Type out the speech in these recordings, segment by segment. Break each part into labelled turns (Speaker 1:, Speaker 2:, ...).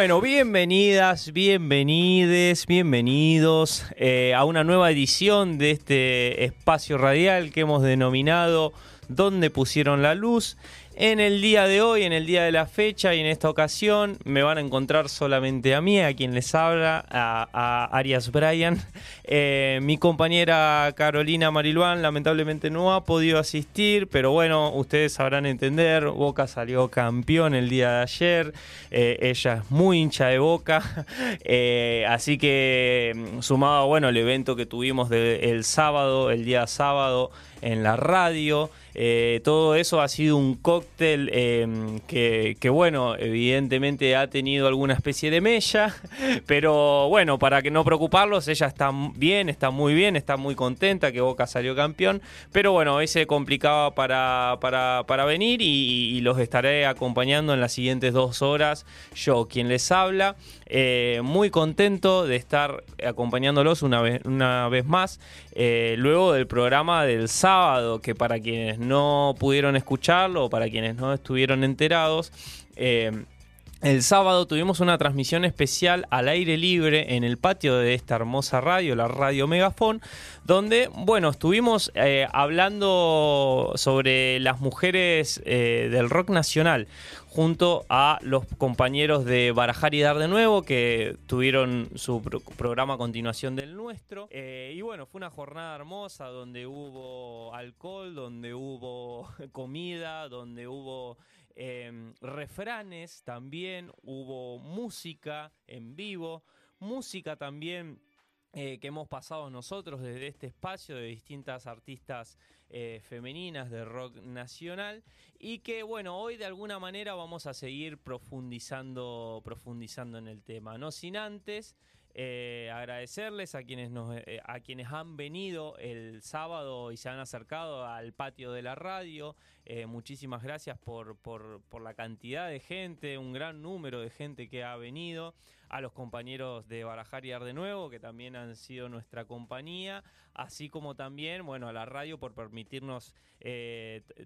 Speaker 1: Bueno, bienvenidas, bienvenides, bienvenidos eh, a una nueva edición de este espacio radial que hemos denominado Donde pusieron la luz. En el día de hoy, en el día de la fecha y en esta ocasión me van a encontrar solamente a mí, a quien les habla, a, Arias Bryan. Eh, mi compañera Carolina Mariluán lamentablemente no ha podido asistir, pero bueno, ustedes sabrán entender, Boca salió campeón el día de ayer, eh, ella es muy hincha de Boca, eh, así que mm, sumado bueno, el evento que tuvimos el sábado, el día sábado en la radio, eh, todo eso ha sido un cóctel em, que, bueno, evidentemente ha tenido alguna especie de mella, pero bueno, para que no preocuparlos, ella está bien, está muy bien, está muy contenta que Boca salió campeón, pero bueno, hoy se complicaba para, para, venir y, los estaré acompañando en las siguientes dos horas, yo quien les habla. Eh, muy contento de estar acompañándolos una vez, una vez más, eh, luego del programa del sábado, que para quienes no pudieron escucharlo o para quienes no estuvieron enterados, eh, el sábado tuvimos una transmisión especial al aire libre en el patio de esta hermosa radio, la Radio Megafón, donde, bueno, estuvimos eh, hablando sobre las mujeres eh, del rock nacional junto a los compañeros de Barajar y Dar de Nuevo, que tuvieron su programa a continuación del nuestro. Eh, y bueno, fue una jornada hermosa donde hubo alcohol, donde hubo comida, donde hubo Em, refranes también, hubo música en vivo, música también eh, que hemos pasado nosotros desde este espacio de distintas artistas eh, femeninas de rock nacional y que bueno, hoy de alguna manera vamos a seguir profundizando, profundizando en el tema, no sin antes eh, agradecerles a quienes, nos, eh, a quienes han venido el sábado y se han acercado al patio de la radio. Muchísimas gracias por, por, por, la cantidad de gente, un gran número de gente que ha venido. A los compañeros de Barajar y Ar Nuevo, que también han sido nuestra compañía. Así como también, bueno, a la radio por permitirnos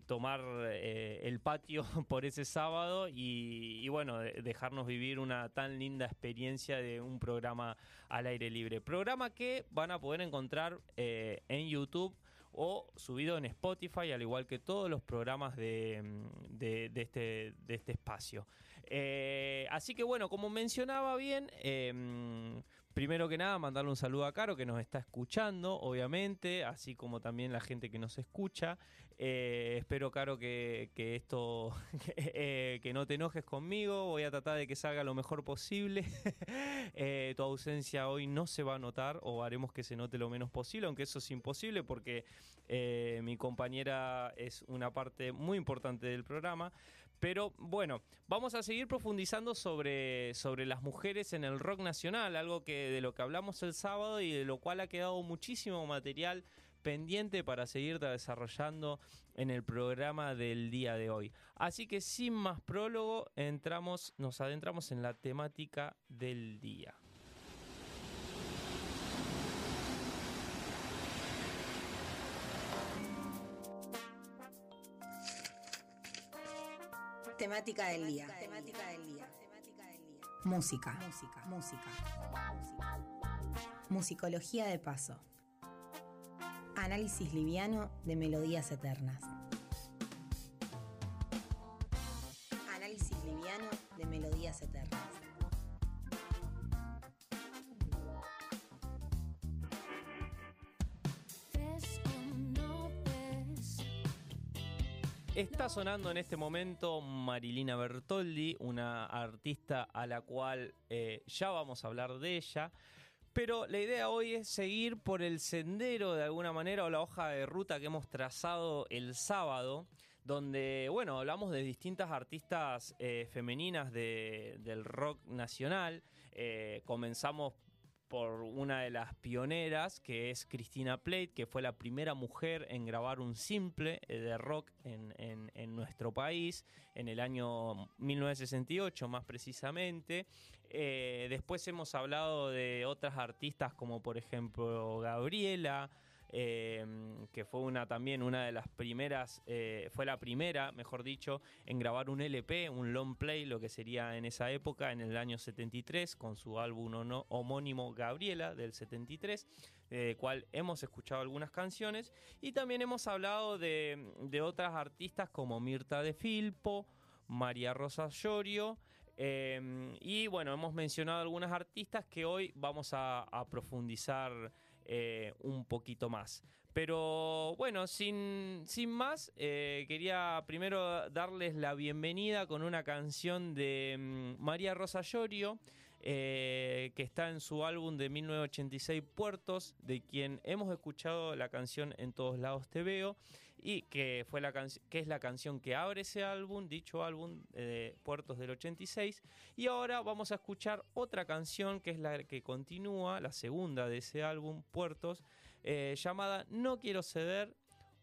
Speaker 1: tomar el patio por ese sábado y, bueno, dejarnos vivir una tan linda experiencia de un programa al aire libre. Programa que van a poder encontrar eh, en YouTube o subido en Spotify, al igual que todos los programas de, mm, este, de este, espacio. Eh, así que bueno, como mencionaba bien, em, primero que nada mandarle un saludo a Caro que nos está escuchando, obviamente, así como también la gente que nos escucha. Eh, espero, Caro, que, esto, eh, que no te enojes conmigo. Voy a tratar de que salga lo mejor posible. Tu ausencia hoy no se va a notar o haremos que se note lo menos posible, aunque eso es imposible porque mi compañera es una parte muy importante del programa. Pero bueno, vamos a seguir profundizando sobre, sobre las mujeres en el rock nacional, algo que de lo que hablamos el sábado y de lo cual ha quedado muchísimo material pendiente para seguir desarrollando en el programa del día de hoy. Así que sin más prólogo, entramos, nos adentramos en la temática del día.
Speaker 2: Temática del día. Temática del día. Música. Música. Música. Musicología de paso. Análisis liviano de melodías eternas.
Speaker 1: Está sonando en este momento Marilina Bertoldi, una artista a la cual eh, ya vamos a hablar de ella. Pero la idea hoy es seguir por el sendero de alguna manera o la hoja de ruta que hemos trazado el sábado donde, bueno, hablamos de distintas artistas eh, femeninas del rock nacional. Eh, comenzamos por una de las pioneras, que es Cristina Plate, que fue la primera mujer en grabar un simple eh, de rock en, nuestro país, en el año 1968 más precisamente. después hemos hablado de otras artistas como por ejemplo Gabriela, Em, que fue una también una de las primeras, eh, fue la primera, mejor dicho, en grabar un LP, un long play, lo que sería en esa época, en el año 73, con su álbum homónimo Gabriela del 73, del cual hemos escuchado algunas canciones, y también hemos hablado de, otras artistas como Mirta de Filpo, María Rosa Llorio, em, y bueno, hemos mencionado algunas artistas que hoy vamos a profundizar eh, un poquito más. Pero bueno, sin, sin más, eh, quería primero darles la bienvenida con una canción de mm, María Rosa Llorio. Eh, que está en su álbum de 1986 Puertos, de quien hemos escuchado la canción En todos lados te veo y que fue la que es la canción que abre ese álbum, dicho álbum de Puertos del 86 y ahora vamos a escuchar otra canción que es la que continúa, la segunda de ese álbum Puertos, eh, llamada No quiero ceder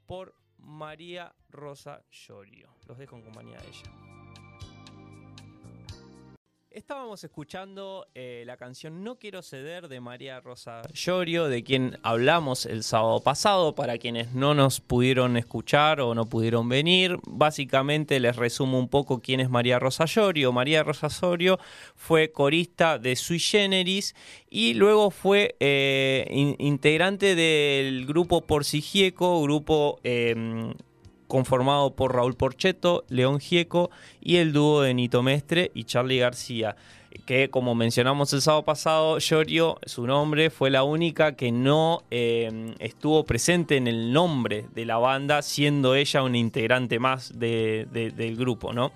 Speaker 1: por María Rosa Llorio. Los dejo en compañía de ella. Estábamos escuchando eh, la canción No Quiero Ceder de María Rosa Llorio, de quien hablamos el sábado pasado, para quienes no nos pudieron escuchar o no pudieron venir. Básicamente les resumo un poco quién es María Rosa Llorio. María Rosa Llorio fue corista de Sui Generis y luego fue eh, integrante del grupo Porcigieco, grupo... Em, conformado por Raúl Porcheto, León Gieco y el dúo de Nito Mestre y Charlie García que como mencionamos el sábado pasado, Yorio, su nombre, fue la única que no eh, estuvo presente en el nombre de la banda, siendo ella una integrante más del grupo, ¿no?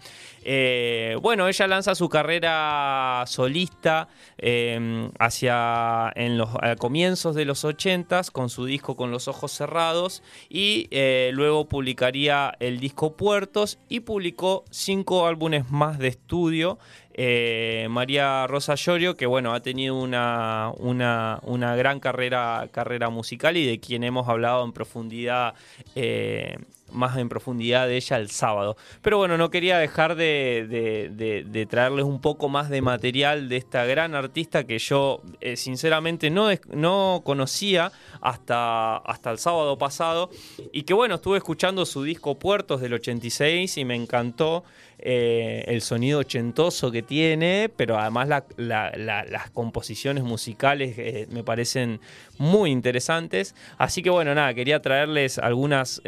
Speaker 1: Eh, bueno, ella lanza su carrera solista eh, hacia en los comienzos de los 80 con su disco Con los ojos cerrados y luego publicaría el disco Puertos y publicó cinco álbumes más de estudio eh, María Rosa Llorio, que bueno, ha tenido una, una, gran carrera, carrera musical y de quien hemos hablado en profundidad eh, más en profundidad de ella el sábado. Pero bueno, no quería dejar de, traerles un poco más de material de esta gran artista que yo eh, sinceramente no, no conocía hasta, hasta el sábado pasado y que bueno, estuve escuchando su disco Puertos del 86 y me encantó. Eh, el sonido ochentoso que tiene, pero además las composiciones musicales eh, me parecen muy interesantes. Así que bueno, nada, quería traerles algunas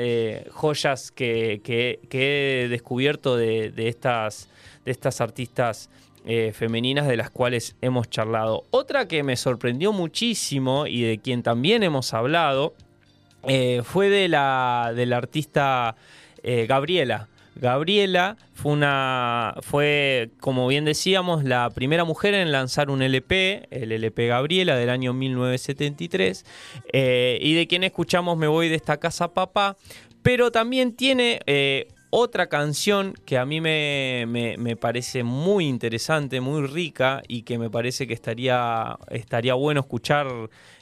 Speaker 1: joyas que, he descubierto de, estas, de estas artistas eh, femeninas de las cuales hemos charlado. Otra que me sorprendió muchísimo y de quien también hemos hablado eh, fue de la, de la artista eh, Gabriela. Gabriela fue una fue como bien decíamos la primera mujer en lanzar un LP, el LP Gabriela del año 1973 y de quien escuchamos Me voy de esta casa papá, pero también tiene eh, otra canción que a mí me, parece muy interesante, muy rica y que me parece que estaría, estaría bueno escuchar,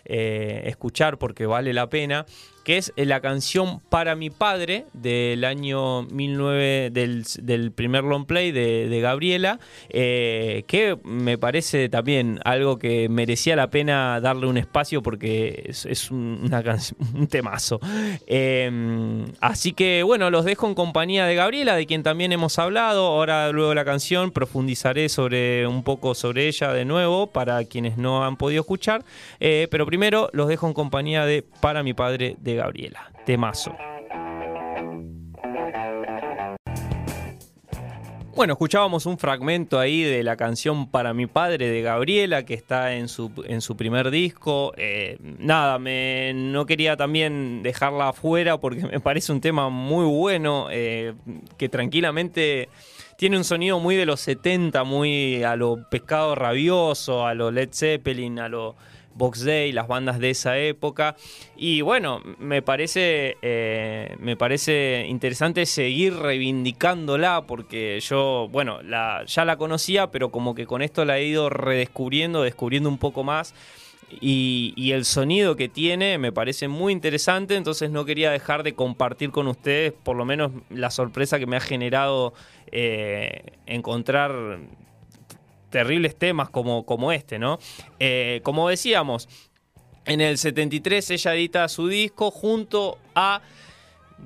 Speaker 1: eh, escuchar porque vale la pena, que es la canción Para mi padre del año 19, del, primer long play de, Gabriela, eh, que me parece también algo que merecía la pena darle un espacio porque es, un temazo. Em, así que bueno, los dejo en compañía de Gabriela, de quien también hemos hablado. Ahora luego la canción profundizaré sobre un poco sobre ella de nuevo para quienes no han podido escuchar. Eh, pero primero los dejo en compañía de Para mi padre de Gabriela. Temazo. Bueno, escuchábamos un fragmento ahí de la canción Para mi padre de Gabriela, que está en su, en su primer disco. Eh, nada, me, no quería también dejarla afuera porque me parece un tema muy bueno, eh, que tranquilamente tiene un sonido muy de los 70, muy a lo pescado rabioso, a lo Led Zeppelin, a lo Box Day, las bandas de esa época. Y bueno, me parece, eh, me parece interesante seguir reivindicándola porque yo, bueno, la, ya la conocía, pero como que con esto la he ido redescubriendo, descubriendo un poco más. Y, el sonido que tiene me parece muy interesante, entonces no quería dejar de compartir con ustedes por lo menos la sorpresa que me ha generado eh, encontrar terribles temas como, como este, ¿no? Eh, como decíamos, en el 73 ella edita su disco junto a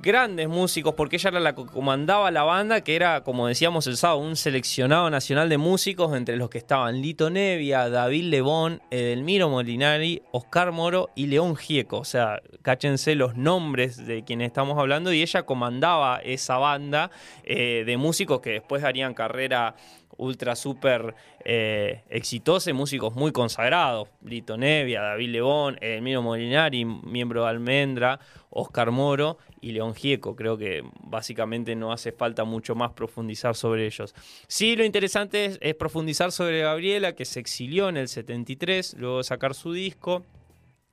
Speaker 1: grandes músicos, porque ella era la que comandaba la banda, que era, como decíamos el sábado, un seleccionado nacional de músicos, entre los que estaban Lito Nevia, David Lebón, Edelmiro Molinari, Oscar Moro y León Gieco. O sea, cáchense los nombres de quienes estamos hablando, y ella comandaba esa banda eh, de músicos que después harían carrera ultra super eh, exitosa, músicos muy consagrados, Lito Nevia, David Lebón, Edelmiro Molinari, miembro de Almendra, Oscar Moro y León Gieco. Creo que básicamente no hace falta mucho más profundizar sobre ellos. Sí, lo interesante es, profundizar sobre Gabriela, que se exilió en el 73, luego de sacar su disco.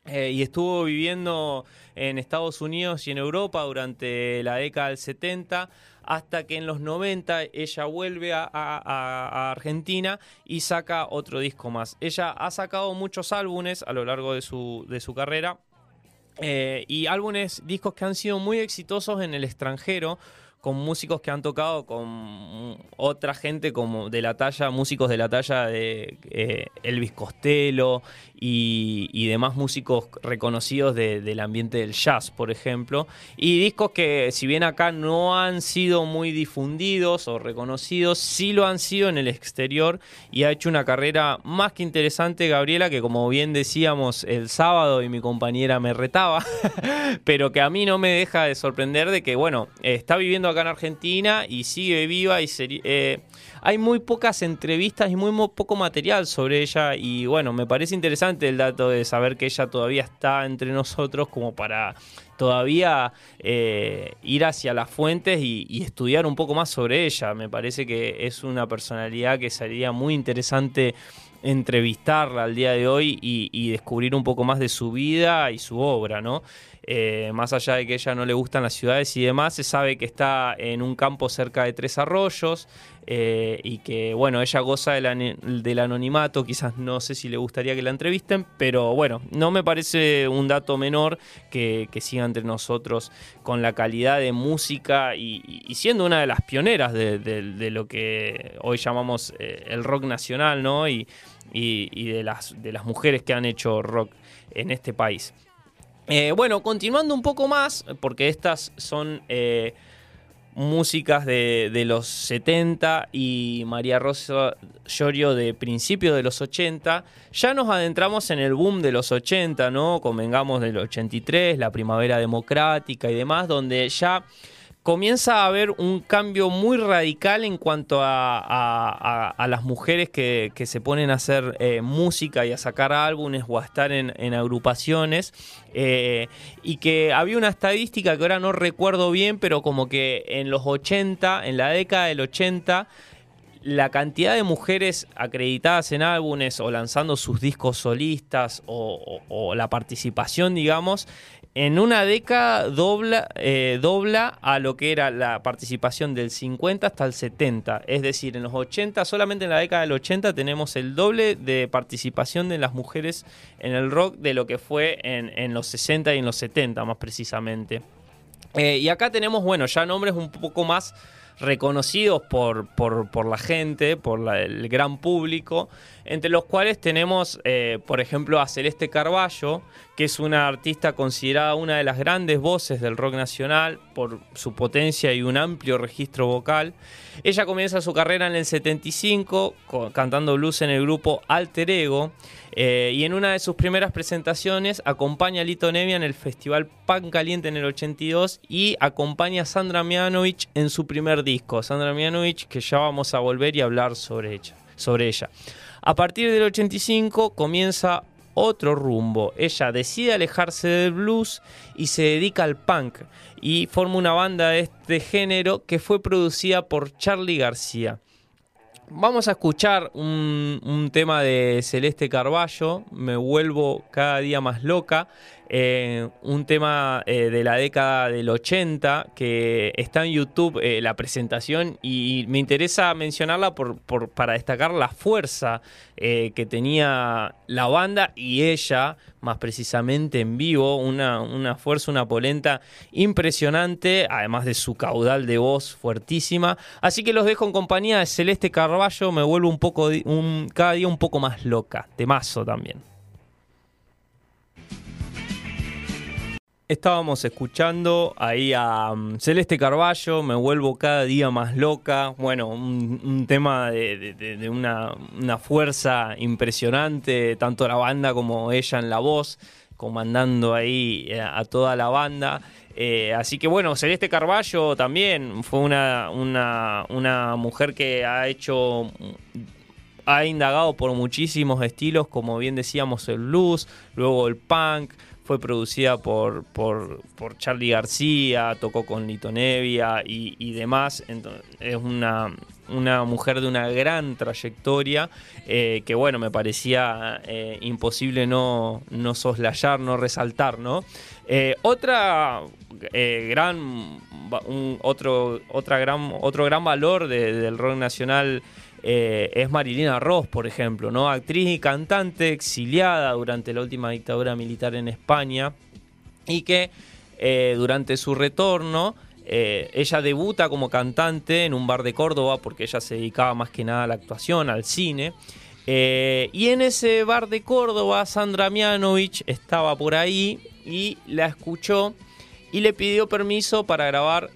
Speaker 1: Eh, y estuvo viviendo en Estados Unidos y en Europa durante la década del 70 hasta que en los 90 ella vuelve a, Argentina y saca otro disco más. Ella ha sacado muchos álbumes a lo largo de su, de su carrera eh, y álbumes, discos que han sido muy exitosos en el extranjero con músicos que han tocado con otra gente como de la talla, músicos de la talla de eh, Elvis Costello y, demás músicos reconocidos del ambiente del jazz, por ejemplo. Y discos que si bien acá no han sido muy difundidos o reconocidos, sí lo han sido en el exterior y ha hecho una carrera más que interesante Gabriela, que como bien decíamos el sábado y mi compañera me retaba, pero que a mí no me deja de sorprender de que, bueno, está viviendo en Argentina y sigue viva y eh, hay muy pocas entrevistas y muy, poco material sobre ella y bueno, me parece interesante el dato de saber que ella todavía está entre nosotros como para todavía eh, ir hacia las fuentes y, estudiar un poco más sobre ella. Me parece que es una personalidad que sería muy interesante entrevistarla al día de hoy y, y, descubrir un poco más de su vida y su obra, ¿no? Eh, más allá de que ella no le gustan las ciudades y demás, se sabe que está en un campo cerca de Tres Arroyos eh, y que, bueno, ella goza del, anonimato, quizás no sé si le gustaría que la entrevisten, pero bueno, no me parece un dato menor que, siga entre nosotros con la calidad de música y, siendo una de las pioneras de, lo que hoy llamamos eh, el rock nacional, ¿no? Y, y de, las, de las mujeres que han hecho rock en este país. Eh, bueno, continuando un poco más, porque estas son eh, músicas de, los 70 y María Rosa Llorio de principios de los 80, ya nos adentramos en el boom de los 80, ¿no? Convengamos del 83, la primavera democrática y demás, donde ya comienza a haber un cambio muy radical en cuanto a, las mujeres que, se ponen a hacer eh, música y a sacar álbumes o a estar en, agrupaciones. Eh, y que había una estadística que ahora no recuerdo bien, pero como que en los 80, en la década del 80, la cantidad de mujeres acreditadas en álbumes o lanzando sus discos solistas o la participación, digamos, en una década dobla, eh, dobla a lo que era la participación del 50 hasta el 70. Es decir, en los 80, solamente en la década del 80 tenemos el doble de participación de las mujeres en el rock de lo que fue en, los 60 y en los 70 más precisamente. Eh, y acá tenemos, bueno, ya nombres un poco más reconocidos por, por, la gente, por el gran público, entre los cuales tenemos, eh, por ejemplo, a Celeste Carballo, que es una artista considerada una de las grandes voces del rock nacional por su potencia y un amplio registro vocal. Ella comienza su carrera en el 75 cantando blues en el grupo Alter Ego eh, y en una de sus primeras presentaciones acompaña a Lito Nevia en el festival Pan Caliente en el 82 y acompaña a Sandra Mianovich en su primer disco. Sandra Mianovich, que ya vamos a volver y hablar sobre ella. Sobre ella. A partir del 85 comienza otro rumbo. Ella decide alejarse del blues y se dedica al punk y forma una banda de este género que fue producida por Charlie García. Vamos a escuchar un, un tema de Celeste Carballo, Me vuelvo cada día más loca. Eh, un tema eh, de la década del 80 que está en YouTube eh, la presentación y me interesa mencionarla por, para destacar la fuerza que tenía la banda y ella más precisamente en vivo, una, fuerza, una polenta impresionante, además de su caudal de voz fuertísima. Así que los dejo en compañía de Celeste Carballo, me vuelvo un poco, cada día un poco más loca, de mazo también. Estábamos escuchando ahí a um, Celeste Carballo, Me vuelvo cada día más loca. Bueno, un, tema de, una, fuerza impresionante, tanto la banda como ella en la voz, comandando ahí eh, a, toda la banda. Eh, así que bueno, Celeste Carballo también fue una, una mujer que ha hecho ha indagado por muchísimos estilos, como bien decíamos el blues, luego el punk, fue producida por, por, Charlie García, tocó con Lito Nevia y, demás. Entonces, es una, una, mujer de una gran trayectoria eh, que, bueno, me parecía eh, imposible no, no soslayar, no resaltar, ¿no? Eh, otra gran, otro, otra gran, otro gran valor del rock nacional eh, es Marilina Ross, por ejemplo, ¿no? Actriz y cantante exiliada durante la última dictadura militar en España y que eh, durante su retorno eh, ella debuta como cantante en un bar de Córdoba porque ella se dedicaba más que nada a la actuación, al cine. y en ese bar de Córdoba, Sandra Mianovich estaba por ahí y la escuchó y le pidió permiso para grabar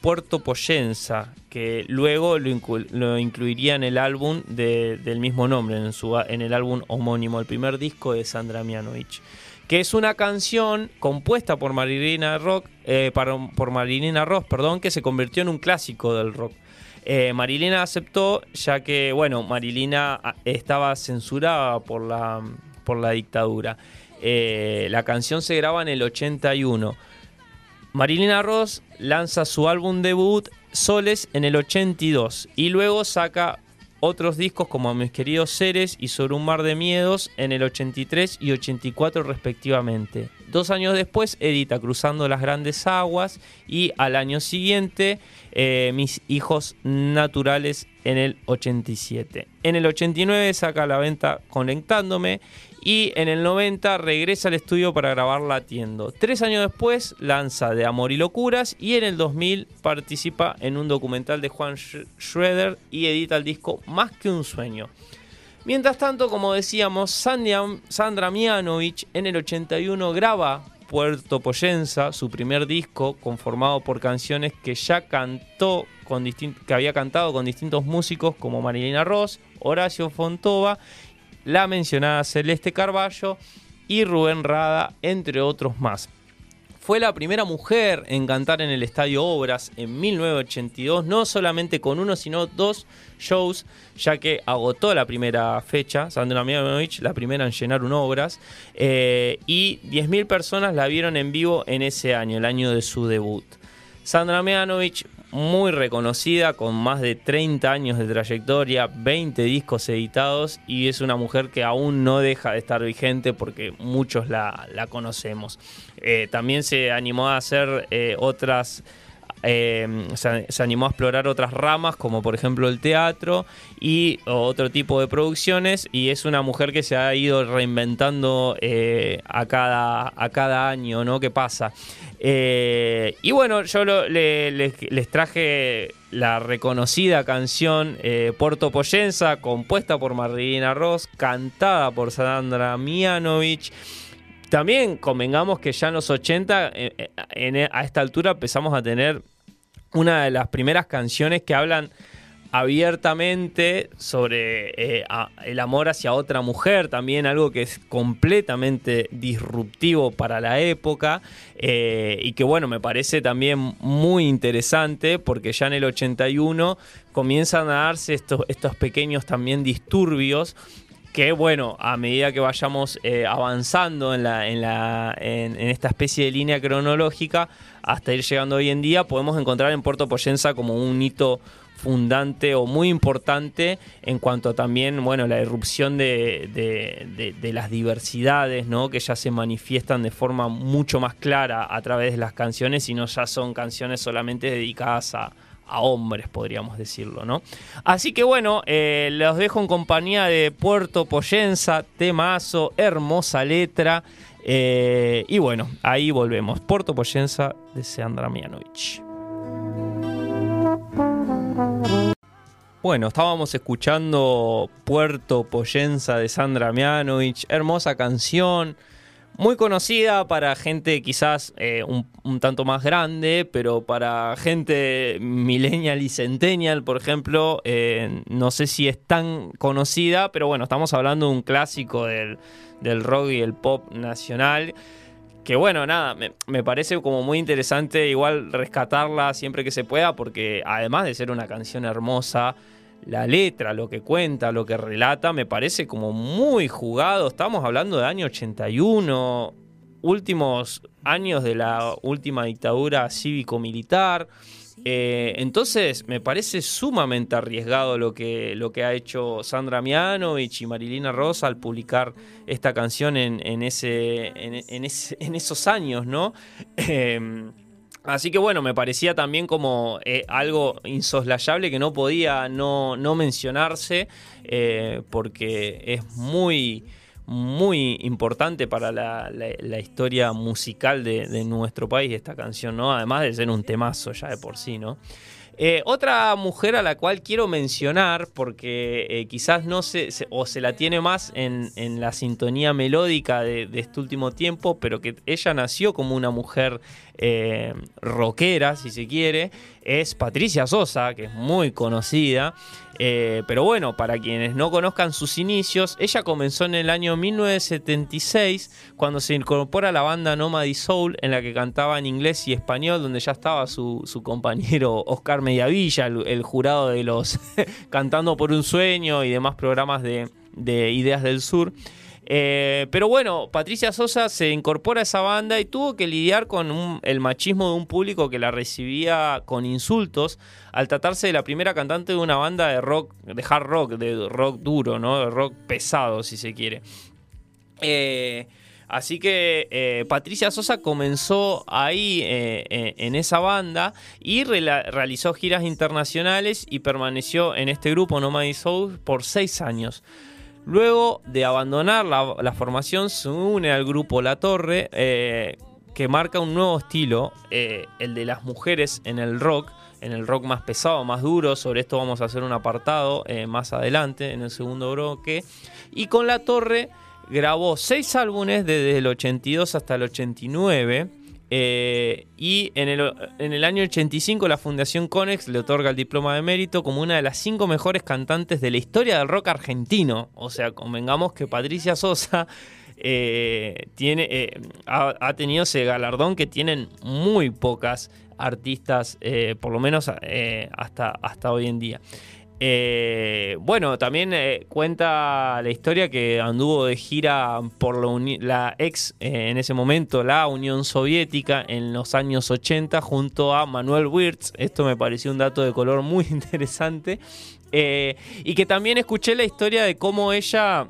Speaker 1: Puerto Poyenza, que luego lo, incluiría en el álbum del mismo nombre, en, el álbum homónimo, el primer disco de Sandra Mianovich, que es una canción compuesta por Marilina Rock, eh, por Marilina Ross, perdón, que se convirtió en un clásico del rock. Eh, Marilina aceptó, ya que, bueno, Marilina ah, estaba censurada por la, por la dictadura. Eh, la canción se graba en el 81. Marilina Ross lanza su álbum debut Soles en el 82 y luego saca otros discos como Mis queridos seres y Sobre un mar de miedos en el 83 y 84 respectivamente. Dos años después edita Cruzando las grandes aguas y al año siguiente eh, Mis hijos naturales en el 87. En el 89 saca la venta Conectándome y en el 90 regresa al estudio para grabar Latiendo. Tres años después lanza De Amor y Locuras y en el 2000 participa en un documental de Juan Schroeder y edita el disco Más que un sueño. Mientras tanto, como decíamos, Sandra Mianovich en el 81 graba Puerto Poyenza, su primer disco conformado por canciones que ya cantó con que había cantado con distintos músicos como Marilina Ross, Horacio Fontova la mencionada Celeste Carballo y Rubén Rada, entre otros más. Fue la primera mujer en cantar en el Estadio Obras en 1982, no solamente con uno, sino dos shows, ya que agotó la primera fecha, Sandra Mianovich, la primera en llenar un Obras, eh, y 10.000 personas la vieron en vivo en ese año, el año de su debut. Sandra Mianovich muy reconocida, con más de 30 años de trayectoria, 20 discos editados y es una mujer que aún no deja de estar vigente porque muchos la, conocemos. Eh, también se animó a hacer eh, otras... Eh, se, animó a explorar otras ramas como por ejemplo el teatro y otro tipo de producciones y es una mujer que se ha ido reinventando a, cada, a cada año ¿no? que pasa eh, y bueno, yo les, traje la reconocida canción eh, Poyenza, compuesta por Marilina Ross, cantada por Sandra Mianovich. También convengamos que ya en los 80, eh, a esta altura empezamos a tener una de las primeras canciones que hablan abiertamente sobre eh, el amor hacia otra mujer, también algo que es completamente disruptivo para la época eh, y que bueno, me parece también muy interesante porque ya en el 81 comienzan a darse estos, estos pequeños también disturbios que bueno, a medida que vayamos eh, avanzando en, la, en, la, en, esta especie de línea cronológica, hasta ir llegando hoy en día, podemos encontrar en Puerto Poyenza como un hito fundante o muy importante en cuanto también, bueno, la irrupción de, de, las diversidades, ¿no? Que ya se manifiestan de forma mucho más clara a través de las canciones y no ya son canciones solamente dedicadas a, hombres, podríamos decirlo, ¿no? Así que bueno, eh, los dejo en compañía de Puerto Poyenza, temazo, hermosa letra. Eh, y bueno, ahí volvemos. Puerto Poyenza de Seandra Mianovich. Bueno, estábamos escuchando Puerto Poyenza de Sandra Mianovich, hermosa canción, muy conocida para gente quizás eh, un, tanto más grande, pero para gente millennial y centennial, por ejemplo, eh, no sé si es tan conocida, pero bueno, estamos hablando de un clásico del, del rock y el pop nacional que bueno, nada, me, parece como muy interesante igual rescatarla siempre que se pueda, porque además de ser una canción hermosa, la letra, lo que cuenta, lo que relata, me parece como muy jugado. Estamos hablando de año 81, últimos años de la última dictadura cívico-militar. Eh, entonces me parece sumamente arriesgado lo que, lo que ha hecho Sandra Mianovich y Marilina Rosa al publicar esta canción en, ese, en, esos años, ¿no? Em, así que bueno, me parecía también como eh, algo insoslayable que no podía no, no mencionarse eh, porque es muy muy importante para la, historia musical de, nuestro país, esta canción, ¿no? Además de ser un temazo ya de por sí, ¿no? Eh, otra mujer a la cual quiero mencionar, porque eh, quizás no se, o se la tiene más en, la sintonía melódica de, este último tiempo, pero que ella nació como una mujer eh, rockera, si se quiere, es Patricia Sosa, que es muy conocida. Eh, pero bueno, para quienes no conozcan sus inicios, ella comenzó en el año 1976 cuando se incorpora a la banda Nomady Soul en la que cantaba en inglés y español, donde ya estaba su, compañero Oscar Mediavilla, el, jurado de los Cantando por un Sueño y demás programas de, de Ideas del Sur. Eh, pero bueno, Patricia Sosa se incorpora a esa banda y tuvo que lidiar con el machismo de un público que la recibía con insultos al tratarse de la primera cantante de una banda de rock, de hard rock, de rock duro, ¿no? De rock pesado, si se quiere. Eh, así que eh, Patricia Sosa comenzó ahí en esa banda y realizó giras internacionales y permaneció en este grupo Nomad Soul por seis años. Luego de abandonar la, formación, se une al grupo La Torre, eh, que marca un nuevo estilo, eh, el de las mujeres en el rock, en el rock más pesado, más duro. Sobre esto vamos a hacer un apartado eh, más adelante, en el segundo bloque. Y con La Torre grabó seis álbumes desde el 82 hasta el 89 eh, y en el, en el, año 85 la Fundación Conex le otorga el diploma de mérito como una de las cinco mejores cantantes de la historia del rock argentino. O sea, convengamos que Patricia Sosa eh, tiene, eh, ha, tenido ese galardón que tienen muy pocas artistas, por lo menos hasta, hasta hoy en día. Eh, bueno, también eh, cuenta la historia que anduvo de gira por la, ex, eh, en ese momento, la Unión Soviética en los años 80 junto a Manuel Wirtz. Esto me pareció un dato de color muy interesante. y que también escuché la historia de cómo ella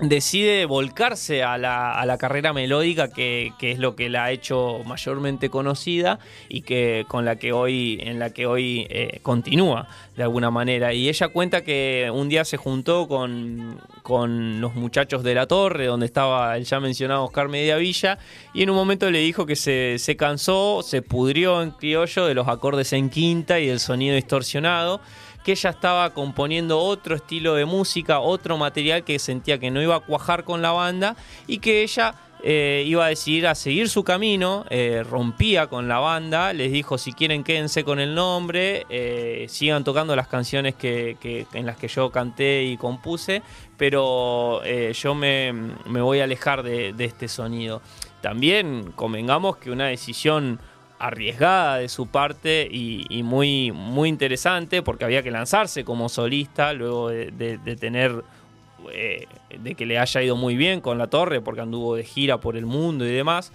Speaker 1: decide volcarse a la, carrera melódica que, es lo que la ha hecho mayormente conocida y que con la que hoy en la que hoy eh, continúa de alguna manera. Y ella cuenta que un día se juntó con, con los muchachos de la torre donde estaba el ya mencionado Oscar Mediavilla y en un momento le dijo que se, se cansó se pudrió en criollo de los acordes en quinta y del sonido distorsionado que ella estaba componiendo otro estilo de música, otro material que sentía que no iba a cuajar con la banda y que ella eh, iba a decidir a seguir su camino, eh, rompía con la banda, les dijo si quieren quédense con el nombre, eh, sigan tocando las canciones que, en las que yo canté y compuse, pero yo me, voy a alejar de, de este sonido. También convengamos que una decisión arriesgada de su parte y, muy, muy interesante porque había que lanzarse como solista luego de, tener eh, de que le haya ido muy bien con la torre porque anduvo de gira por el mundo y demás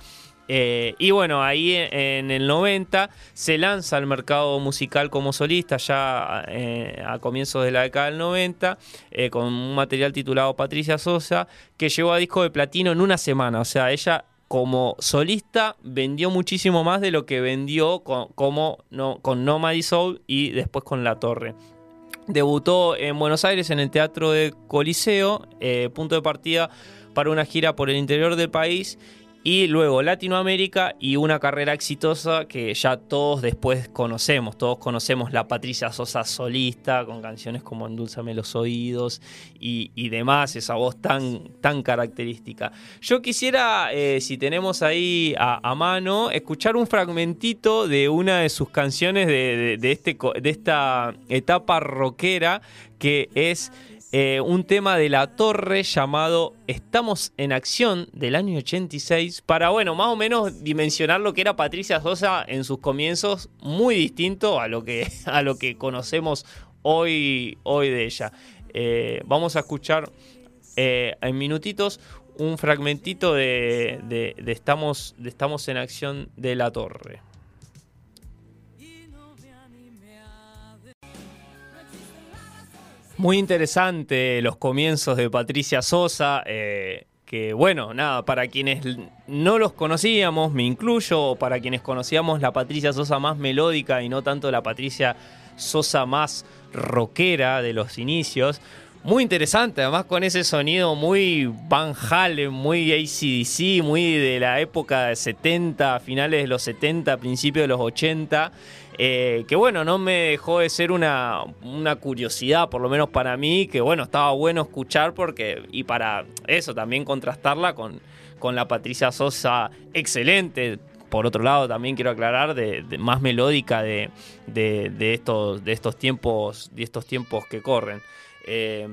Speaker 1: Eh, y bueno, ahí en, el 90 se lanza al mercado musical como solista, ya eh, a comienzos de la década del 90, eh, con un material titulado Patricia Sosa, que llegó a disco de platino en una semana. O sea, ella como solista vendió muchísimo más de lo que vendió con, como, no, con Nomady Soul y después con La Torre. Debutó en Buenos Aires en el Teatro de Coliseo, punto de partida para una gira por el interior del país y luego Latinoamérica y una carrera exitosa que ya todos después conocemos. Todos conocemos la Patricia Sosa solista con canciones como Endulzame los oídos y, demás, esa voz tan, tan característica. Yo quisiera, eh, si tenemos ahí a, mano, escuchar un fragmentito de una de sus canciones de, este, de esta etapa rockera que es eh, un tema de la torre llamado Estamos en Acción del año 86 para, bueno, más o menos dimensionar lo que era Patricia Sosa en sus comienzos, muy distinto a lo que, a lo que conocemos hoy, hoy de ella. Eh, vamos a escuchar eh, en minutitos un fragmentito de, estamos, de Estamos en Acción de la Torre. Muy interesante los comienzos de Patricia Sosa. Eh, que bueno, nada, para quienes no los conocíamos, me incluyo, para quienes conocíamos la Patricia Sosa más melódica y no tanto la Patricia Sosa más rockera de los inicios, muy interesante, además con ese sonido muy Van Halen, muy ACDC, muy de la época de 70, finales de los 70, principios de los 80. Eh, que bueno, no me dejó de ser una, curiosidad, por lo menos para mí, que bueno, estaba bueno escuchar porque, y para eso también contrastarla con, con la Patricia Sosa excelente, por otro lado también quiero aclarar de, más melódica de, estos, de estos tiempos de estos tiempos que corren. Eh,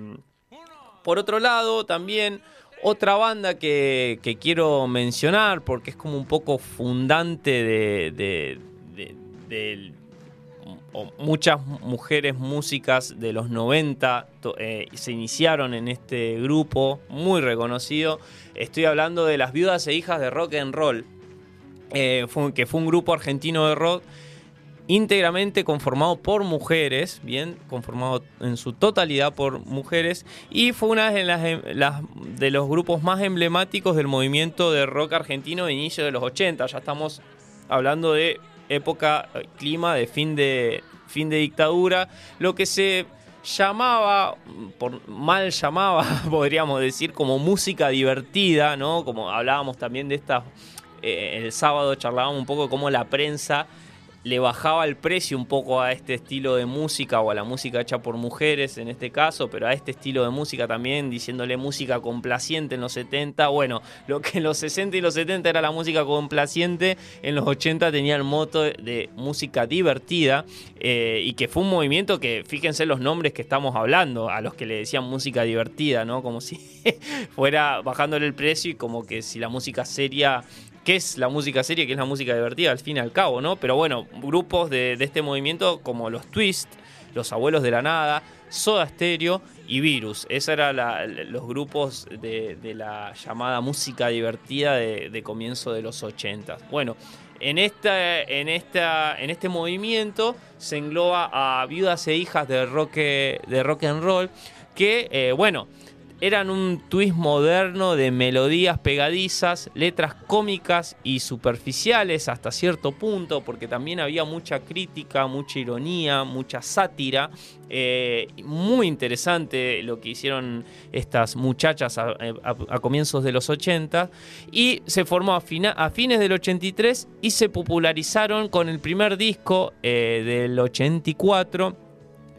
Speaker 1: por otro lado también otra banda que, quiero mencionar porque es como un poco fundante de, muchas mujeres músicas de los 90 eh, se iniciaron en este grupo muy reconocido. Estoy hablando de las viudas e hijas de rock and roll, eh, que fue un grupo argentino de rock íntegramente conformado por mujeres, bien, conformado en su totalidad por mujeres, y fue una de, las, de los grupos más emblemáticos del movimiento de rock argentino de inicio de los 80. Ya estamos hablando de época, eh, clima de fin de, fin de dictadura, lo que se llamaba, por, mal llamaba, podríamos decir, como música divertida, ¿no? Como hablábamos también de esta, eh, el sábado charlábamos un poco cómo la prensa le bajaba el precio un poco a este estilo de música o a la música hecha por mujeres en este caso, pero a este estilo de música también, diciéndole música complaciente en los 70. Bueno, lo que en los 60 y los 70 era la música complaciente, en los 80 tenía el moto de música divertida eh, y que fue un movimiento que, fíjense los nombres que estamos hablando, a los que le decían música divertida, ¿no? Como si fuera bajándole el precio y como que si la música seria qué es la música seria, qué es la música divertida al fin y al cabo, ¿no? Pero bueno, grupos de, este movimiento como los Twist, los Abuelos de la Nada, Soda Stereo y Virus. Esos eran los grupos de, la llamada música divertida de, comienzo de los 80. Bueno, en, esta, en, esta, en este movimiento se engloba a viudas e hijas de rock, de rock and roll que, eh, bueno, eran un twist moderno de melodías pegadizas, letras cómicas y superficiales hasta cierto punto, porque también había mucha crítica, mucha ironía, mucha sátira. Eh, muy interesante lo que hicieron estas muchachas a, comienzos de los 80 y se formó a, fines del 83 y se popularizaron con el primer disco eh, del 84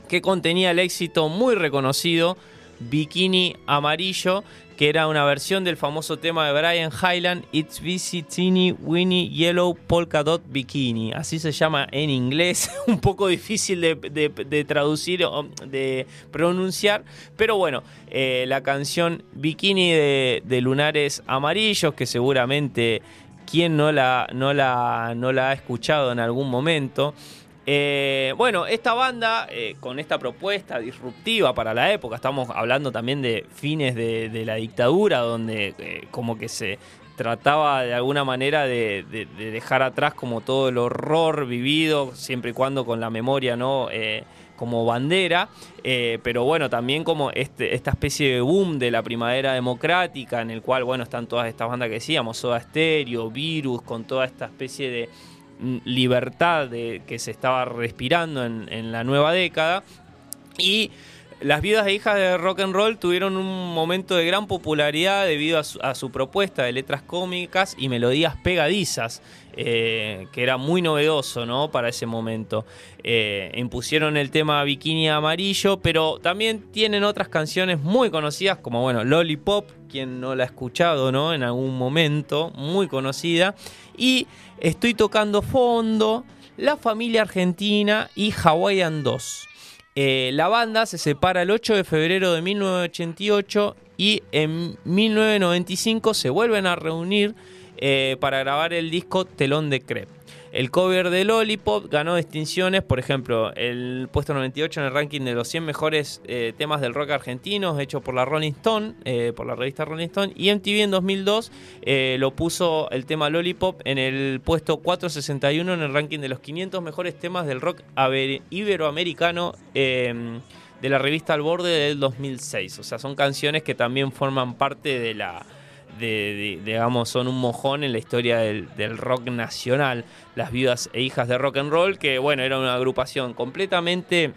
Speaker 1: que contenía el éxito muy reconocido Bikini Amarillo, que era una versión del famoso tema de Brian Highland, It's Busy Teeny Winnie Yellow Polka Dot Bikini. Así se llama en inglés, un poco difícil de, traducir o de pronunciar, pero bueno, eh, la canción Bikini de, Lunares Amarillos, que seguramente quien no la, no, la, no la ha escuchado en algún momento. Eh, bueno, esta banda, eh, con esta propuesta disruptiva para la época, estamos hablando también de fines de, la dictadura, donde eh, como que se trataba de alguna manera de, dejar atrás como todo el horror vivido, siempre y cuando con la memoria, ¿no? Como bandera, pero bueno, también como este, esta especie de boom de la primavera democrática, en el cual, bueno, están todas estas bandas que decíamos, Soda Stereo, Virus, con toda esta especie de libertad de, que se estaba respirando en, la nueva década. Y las viudas e hijas de rock and roll tuvieron un momento de gran popularidad debido a su, propuesta de letras cómicas y melodías pegadizas, eh, que era muy novedoso ¿no? para ese momento. Eh, impusieron el tema Bikini Amarillo, pero también tienen otras canciones muy conocidas, como bueno, Lollipop, quien no la ha escuchado ¿no? en algún momento, muy conocida, y Estoy tocando fondo, La familia argentina y Hawaiian 2. Eh, la banda se separa el 8 de febrero de 1988 y en 1995 se vuelven a reunir eh, para grabar el disco Telón de Crepe. El cover de Lollipop ganó distinciones, por ejemplo, el puesto 98 en el ranking de los 100 mejores eh, temas del rock argentino, hecho por la Rolling Stone, eh, por la revista Rolling Stone, y MTV en 2002 eh, lo puso el tema Lollipop en el puesto 461 en el ranking de los 500 mejores temas del rock iberoamericano de la revista Al Borde del 2006. O sea, son canciones que también forman parte de la digamos, son un mojón en la historia del, rock nacional. Las viudas e hijas de rock and roll, que bueno, era una agrupación completamente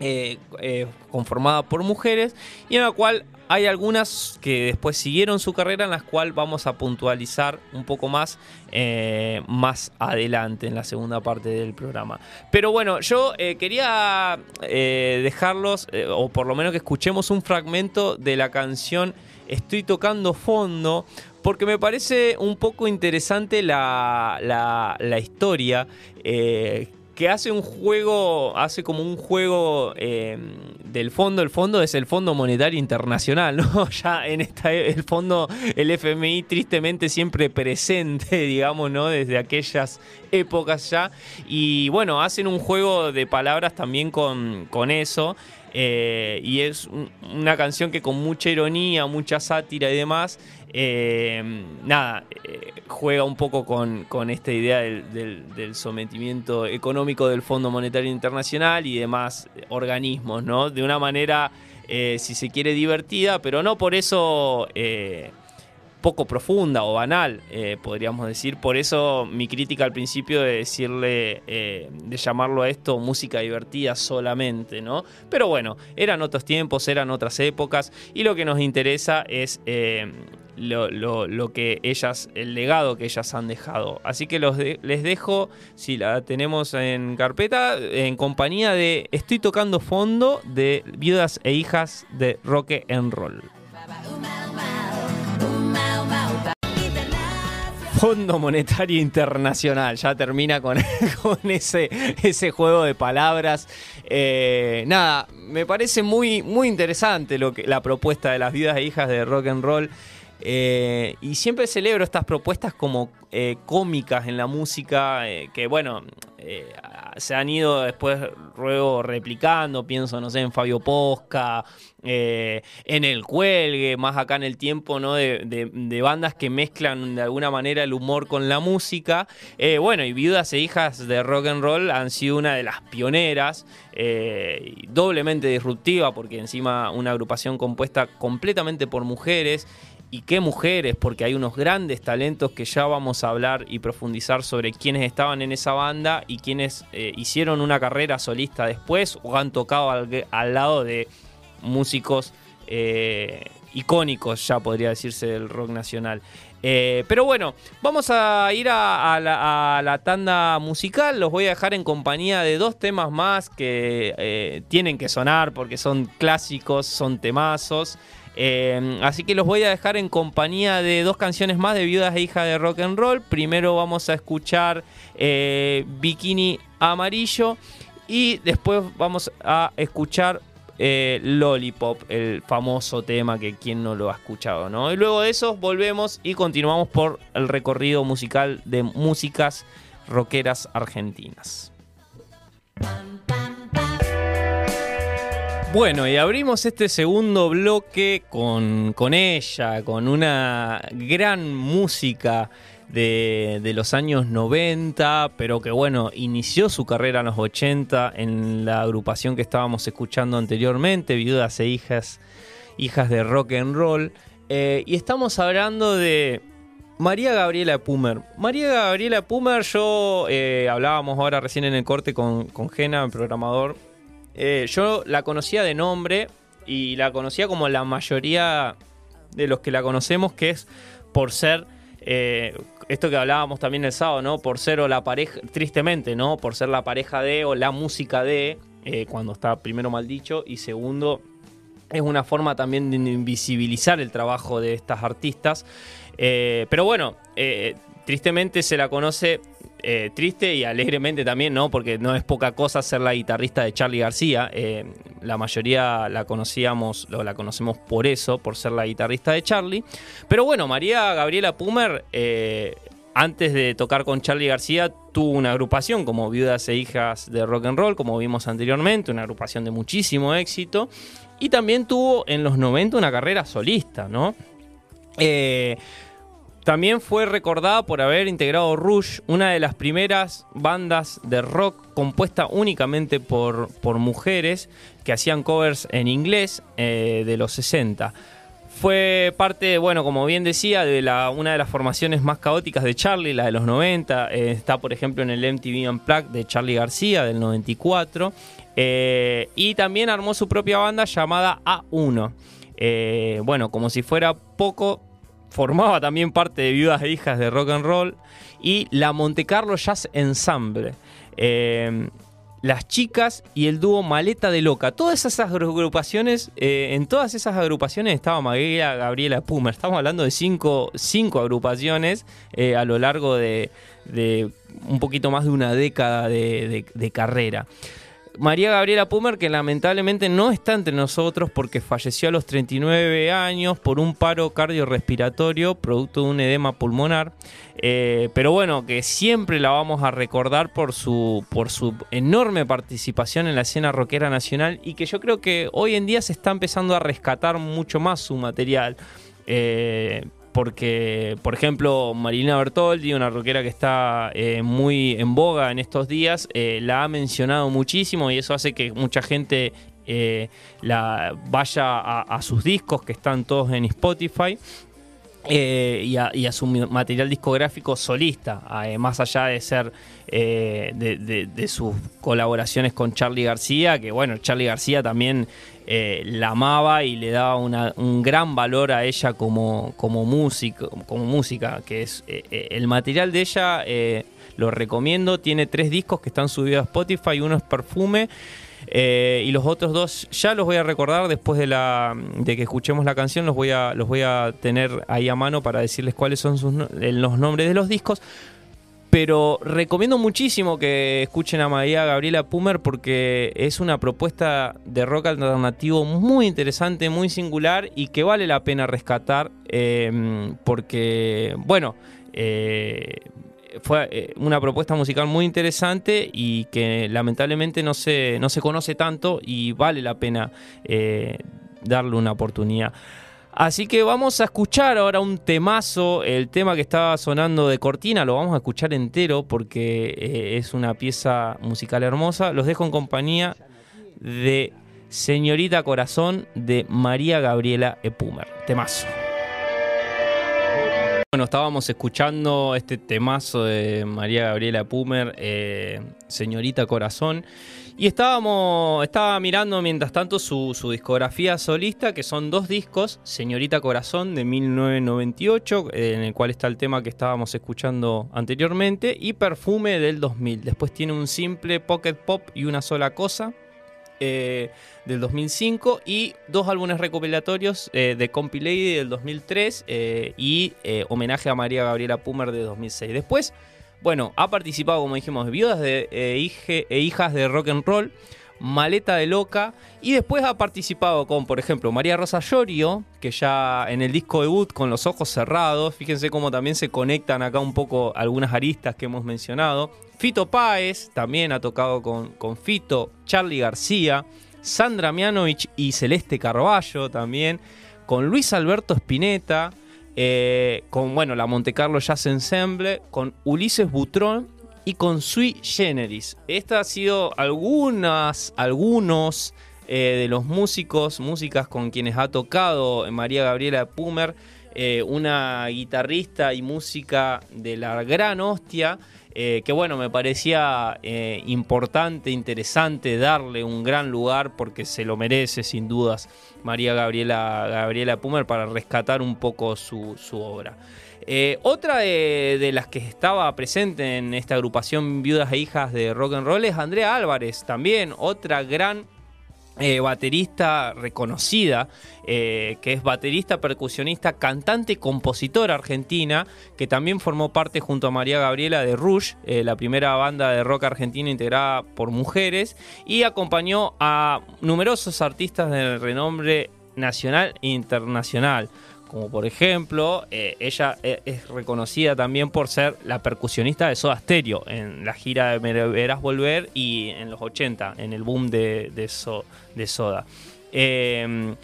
Speaker 1: eh, eh, conformada por mujeres y en la cual hay algunas que después siguieron su carrera en las cuales vamos a puntualizar un poco más eh, más adelante en la segunda parte del programa. Pero bueno, yo quería dejarlos, o por lo menos que escuchemos un fragmento de la canción estoy tocando fondo porque me parece un poco interesante la, la, historia. Eh, que hace un juego, hace como un juego eh, del fondo. El fondo es el Fondo Monetario Internacional. Ya en esta, el fondo, el FMI tristemente siempre presente, digamos, ¿no? Desde aquellas épocas ya. Y bueno, hacen un juego de palabras también con, con eso. Eh, y es una canción que con mucha ironía, mucha sátira y demás, eh, nada, eh, juega un poco con, esta idea del, sometimiento económico del Fondo Monetario Internacional y demás organismos, ¿no? De una manera, si se quiere, divertida, pero no por eso poco profunda o banal, eh, podríamos decir. Por eso mi crítica al principio de decirle, eh, de llamarlo a esto música divertida solamente, ¿no? Pero bueno, eran otros tiempos, eran otras épocas y lo que nos interesa es eh, lo, que ellas, el legado que ellas han dejado. Así que los les dejo, si la tenemos en carpeta, en compañía de Estoy tocando fondo de viudas e hijas de Roque en Roll. Fondo Monetario Internacional. Ya termina con, ese, juego de palabras. Eh, nada, me parece muy, muy interesante lo que, la propuesta de las viudas e hijas de rock and roll. Eh, y siempre celebro estas propuestas como eh, cómicas en la música, que bueno, se han ido después luego replicando, pienso, no sé, en Fabio Posca, eh, en el cuelgue, más acá en el tiempo, ¿no? De, bandas que mezclan de alguna manera el humor con la música. Eh, bueno, y Viudas e Hijas de Rock and Roll han sido una de las pioneras, eh, doblemente disruptiva, porque encima una agrupación compuesta completamente por mujeres y qué mujeres, porque hay unos grandes talentos que ya vamos a hablar y profundizar sobre quienes estaban en esa banda y quienes hicieron una carrera solista después o han tocado al lado de músicos eh, icónicos, ya podría decirse, del rock nacional. Eh, pero bueno, vamos a ir a, la, tanda musical. Los voy a dejar en compañía de dos temas más que eh, tienen que sonar porque son clásicos, son temazos. Así que los voy a dejar en compañía de dos canciones más de Viudas e Hijas de Rock and Roll. Primero vamos a escuchar Bikini Amarillo y después vamos a escuchar eh, Lollipop, el famoso tema que quien no lo ha escuchado, ¿no? Y luego de eso volvemos y continuamos por el recorrido musical de músicas rockeras argentinas. Bueno, y abrimos este segundo bloque con, con ella, con una gran música de, de, los años 90, pero que bueno, inició su carrera en los 80 en la agrupación que estábamos escuchando anteriormente, Viudas e Hijas, hijas de Rock and Roll. Eh, y estamos hablando de María Gabriela Pumer. María Gabriela Pumer, yo eh, hablábamos ahora recién en el corte con, con Gena, el programador. Eh, yo la conocía de nombre y la conocía como la mayoría de los que la conocemos, que es por ser eh, esto que hablábamos también el sábado, ¿no? Por ser o la pareja, tristemente, ¿no? Por ser la pareja de o la música de, eh, cuando está primero mal dicho, y segundo, es una forma también de invisibilizar el trabajo de estas artistas. Pero bueno, tristemente se la conoce eh, triste y alegremente también, ¿no? Porque no es poca cosa ser la guitarrista de Charlie García. Eh, la mayoría la conocíamos, la conocemos por eso, por ser la guitarrista de Charlie. Pero bueno, María Gabriela Pumer, eh, antes de tocar con Charlie García, tuvo una agrupación como Viudas e Hijas de Rock and Roll, como vimos anteriormente, una agrupación de muchísimo éxito. Y también tuvo en los 90 una carrera solista, ¿no? También fue recordada por haber integrado Rush, una de las primeras bandas de rock compuesta únicamente por, por mujeres que hacían covers en inglés eh, de los 60. Fue parte, bueno, como bien decía, de la, una de las formaciones más caóticas de Charlie, la de los 90. Eh, está, por ejemplo, en el MTV Unplugged de Charlie García del 94. Eh, y también armó su propia banda llamada A1. bueno, como si fuera poco, formaba también parte de Viudas e Hijas de Rock and Roll y la Monte Carlo Jazz Ensemble. Eh, las chicas y el dúo Maleta de Loca. Todas esas agrupaciones, eh, en todas esas agrupaciones estaba Maguila Gabriela Pumer. Estamos hablando de cinco, cinco agrupaciones eh, a lo largo de, un poquito más de una década de carrera. María Gabriela Pumer, que lamentablemente no está entre nosotros porque falleció a los 39 años por un paro cardiorrespiratorio producto de un edema pulmonar. Eh, pero bueno, que siempre la vamos a recordar por su, por su enorme participación en la escena rockera nacional y que yo creo que hoy en día se está empezando a rescatar mucho más su material. Eh, porque, por ejemplo, Marina Bertoldi, una rockera que está eh, muy en boga en estos días, eh, la ha mencionado muchísimo y eso hace que mucha gente eh, la vaya a, sus discos que están todos en Spotify. y, a, su material discográfico solista, más allá de ser de, sus colaboraciones con Charlie García, que bueno, Charlie García también eh, la amaba y le daba un gran valor a ella como, como, músico, como música, que es eh, eh, el material de ella, lo recomiendo, tiene tres discos que están subidos a Spotify, uno es Perfume. y los otros dos ya los voy a recordar después de, la, de que escuchemos la canción, los voy, a, los voy a tener ahí a mano para decirles cuáles son los nombres de los discos. Pero recomiendo muchísimo que escuchen a María Gabriela Pumer porque es una propuesta de rock alternativo muy interesante, muy singular y que vale la pena rescatar eh, porque, bueno, eh, fue eh, una propuesta musical muy interesante y que lamentablemente no se, no se conoce tanto y vale la pena darle una oportunidad. Así que vamos a escuchar ahora un temazo, el tema que estaba sonando de cortina, lo vamos a escuchar entero porque eh, es una pieza musical hermosa. Los dejo en compañía de Señorita Corazón de María Gabriela Epumer. Temazo. Bueno, estábamos escuchando este temazo de María Gabriela Pumer, eh, Señorita Corazón, y estábamos, estaba mirando mientras tanto su, discografía solista, que son dos discos, Señorita Corazón de 1998, en el cual está el tema que estábamos escuchando anteriormente, y Perfume del 2000. Después tiene un simple Pocket Pop y una sola cosa, eh, del 2005 y dos álbumes recopilatorios eh, de Compilady del 2003 eh, y homenaje a María Gabriela Pumer de 2006. Después, bueno, ha participado, como dijimos, de viudas de, e hijas de rock and roll, Maleta de Loca y después ha participado con, por ejemplo, María Rosa Llorio, que ya en el disco debut con los ojos cerrados, fíjense cómo también se conectan acá un poco algunas aristas que hemos mencionado. Fito Páez también ha tocado con, con Fito, Charlie García, Sandra Mianovich y Celeste Carballo también, con Luis Alberto Spinetta, eh, con bueno, la Monte Carlo Jazz Ensemble, con Ulises Butrón y con Sui Generis. Estas han sido algunas, algunos eh, de los músicos, músicas con quienes ha tocado María Gabriela Pumer, eh, una guitarrista y música de la gran hostia. Eh, que bueno, me parecía importante, interesante darle un gran lugar porque se lo merece sin dudas María Gabriela, Gabriela Pumer para rescatar un poco su, obra. otra de, las que estaba presente en esta agrupación Viudas e Hijas de Rock and Roll es Andrea Álvarez, también otra gran eh, baterista reconocida, eh, que es baterista, percusionista, cantante, compositora argentina, que también formó parte junto a María Gabriela de Rush, eh, la primera banda de rock argentina integrada por mujeres, y acompañó a numerosos artistas de renombre nacional e internacional como por ejemplo, eh, ella eh, es reconocida también por ser la percusionista de Soda Stereo en la gira de Me Verás Volver y en los 80, en el boom de, de, Soda. Eh,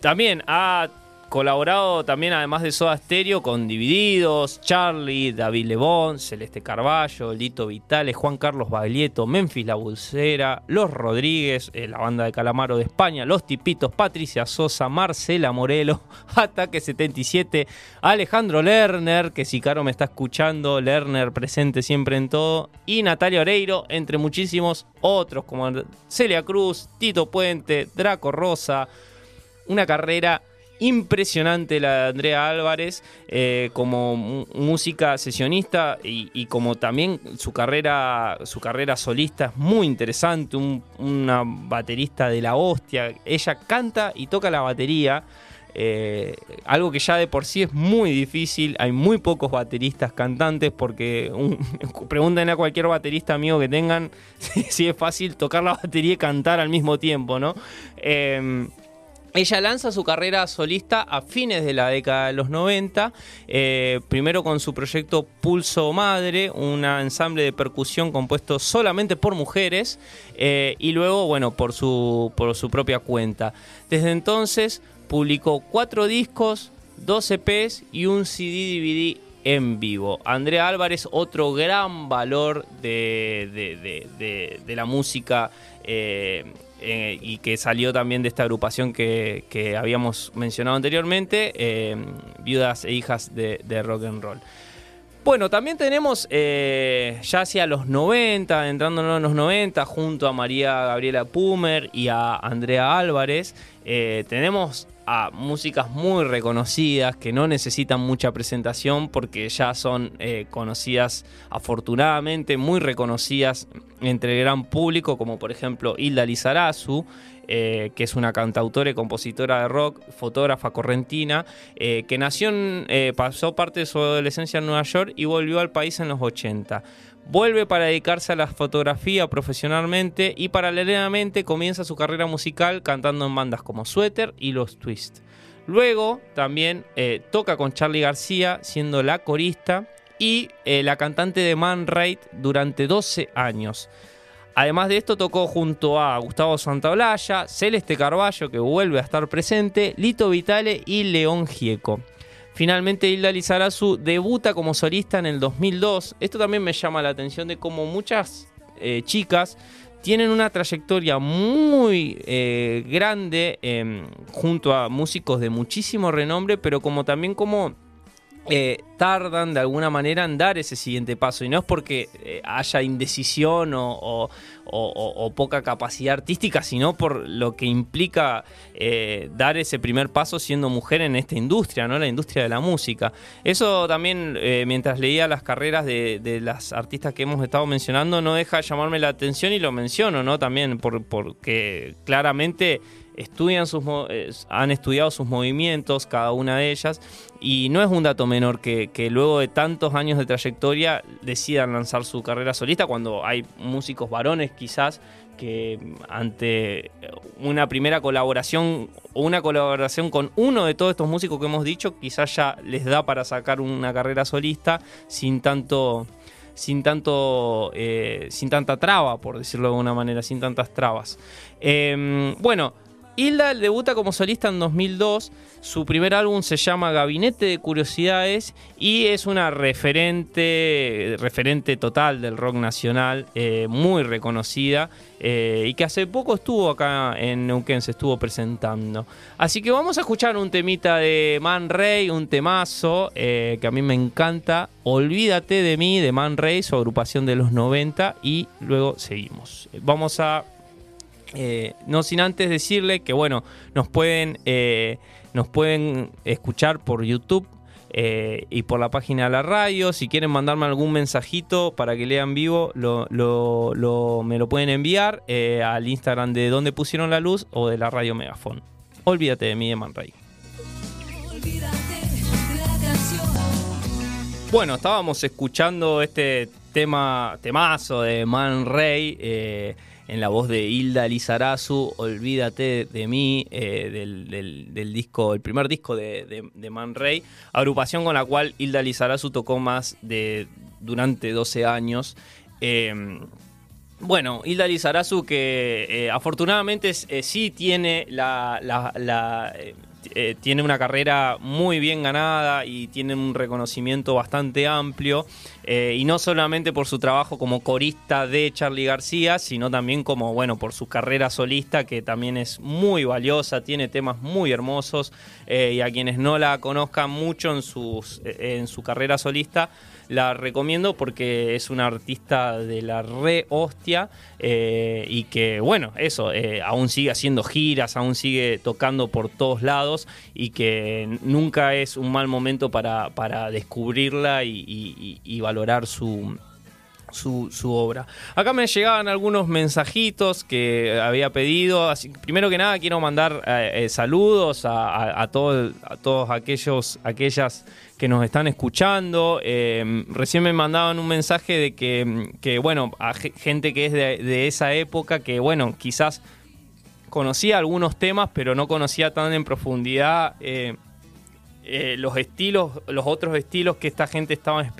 Speaker 1: también ha colaborado también, además de Soda Stereo, con Divididos, Charlie, David Lebón, Celeste Carballo, Lito Vitales, Juan Carlos Baglietto, Memphis La Bulcera, Los Rodríguez, eh, la banda de Calamaro de España, Los Tipitos, Patricia Sosa, Marcela Morelo, Ataque 77, Alejandro Lerner, que si Caro me está escuchando, Lerner presente siempre en todo, y Natalia Oreiro, entre muchísimos otros como Celia Cruz, Tito Puente, Draco Rosa, una carrera impresionante la de Andrea Álvarez eh, como música sesionista y, como también su carrera, su carrera solista es muy interesante, una baterista de la hostia. Ella canta y toca la batería. Eh, algo que ya de por sí es muy difícil, hay muy pocos bateristas cantantes porque pregunten a cualquier baterista amigo que tengan si, es fácil tocar la batería y cantar al mismo tiempo, ¿no? Eh, ella lanza su carrera solista a fines de la década de los 90, eh, primero con su proyecto Pulso Madre, un ensamble de percusión compuesto solamente por mujeres, eh, y luego, bueno, por su, por su propia cuenta. Desde entonces publicó cuatro discos, dos EPs y un CD-DVD en vivo. Andrea Álvarez, otro gran valor de, la música eh, eh, y que salió también de esta agrupación que, habíamos mencionado anteriormente, eh, Viudas e Hijas de, Rock and Roll. Bueno, también tenemos eh, ya hacia los 90, entrándonos en los 90, junto a María Gabriela Pumer y a Andrea Álvarez, tenemos a músicas muy reconocidas que no necesitan mucha presentación porque ya son eh, conocidas afortunadamente, muy reconocidas entre el gran público, como por ejemplo Hilda Lizarazu, eh, que es una cantautora y compositora de rock, fotógrafa correntina, eh, que nació en, pasó parte de su adolescencia en Nueva York y volvió al país en los 80. Vuelve para dedicarse a la fotografía profesionalmente y paralelamente comienza su carrera musical cantando en bandas como Sweater y Los Twist. Luego también eh, toca con Charlie García siendo la corista y eh, la cantante de Man Raid durante 12 años. Además de esto tocó junto a Gustavo Santaolalla, Celeste Carballo que vuelve a estar presente, Lito Vitale y León Gieco. Finalmente Hilda Lizarazu debuta como solista en el 2002. Esto también me llama la atención de cómo muchas eh, chicas tienen una trayectoria muy eh, grande em, junto a músicos de muchísimo renombre, pero como también como eh, tardan de alguna manera en dar ese siguiente paso. Y no es porque eh, haya indecisión o, poca capacidad artística, sino por lo que implica eh, dar ese primer paso siendo mujer en esta industria, ¿no? La industria de la música. Eso también, mientras leía las carreras de, las artistas que hemos estado mencionando, no deja de llamarme la atención y lo menciono, ¿no? También porque claramente estudian sus, han estudiado sus movimientos, cada una de ellas, y no es un dato menor que, luego de tantos años de trayectoria decidan lanzar su carrera solista cuando hay músicos varones quizás que ante una primera colaboración o una colaboración con uno de todos estos músicos que hemos dicho, quizás ya les da para sacar una carrera solista sin tanto sin tanto, eh, sin tanta traba, por decirlo de alguna manera, sin tantas trabas. Em, bueno, Hilda debuta como solista en 2002. Su primer álbum se llama Gabinete de Curiosidades y es una referente, referente total del rock nacional, eh, muy reconocida eh, y que hace poco estuvo acá en Neuquén, se estuvo presentando. Así que vamos a escuchar un temita de Man Ray, un temazo eh, que a mí me encanta. Olvídate de mí, de Man Ray, su agrupación de los 90 y luego seguimos. Vamos a eh, no sin antes decirle que bueno, nos pueden, eh, nos pueden escuchar por YouTube eh, y por la página de la radio. Si quieren mandarme algún mensajito para que lean vivo, lo, me lo pueden enviar al Instagram de donde pusieron la luz o de la radio Megafon. Olvídate de mí de Man Bueno, estábamos escuchando este tema, temazo de Man Ray en la voz de Hilda Lizarazu, Olvídate de mí, eh, del, disco, el primer disco de, Man Ray, agrupación con la cual Hilda Lizarazu tocó más de durante 12 años. Em, bueno, Hilda Lizarazu que eh, afortunadamente eh, sí tiene la, eh, tiene una carrera muy bien ganada y tiene un reconocimiento bastante amplio. Eh, y no solamente por su trabajo como corista de Charlie García, sino también como, bueno, por su carrera solista, que también es muy valiosa, tiene temas muy hermosos. Eh, y a quienes no la conozcan mucho en, sus, en su carrera solista, la recomiendo porque es una artista de la re hostia eh, y que, bueno, eso, eh, aún sigue haciendo giras, aún sigue tocando por todos lados y que nunca es un mal momento para, para descubrirla y valorar su su, obra. Acá me llegaban algunos mensajitos que había pedido. Primero que nada, quiero mandar eh, eh, saludos a, a, todos aquellos, aquellas que nos están escuchando. Eh, recién me mandaban un mensaje de que, bueno, a gente que es de, esa época, que bueno, quizás conocía algunos temas, pero no conocía tan en profundidad. Eh, los estilos, los otros estilos que esta gente estaba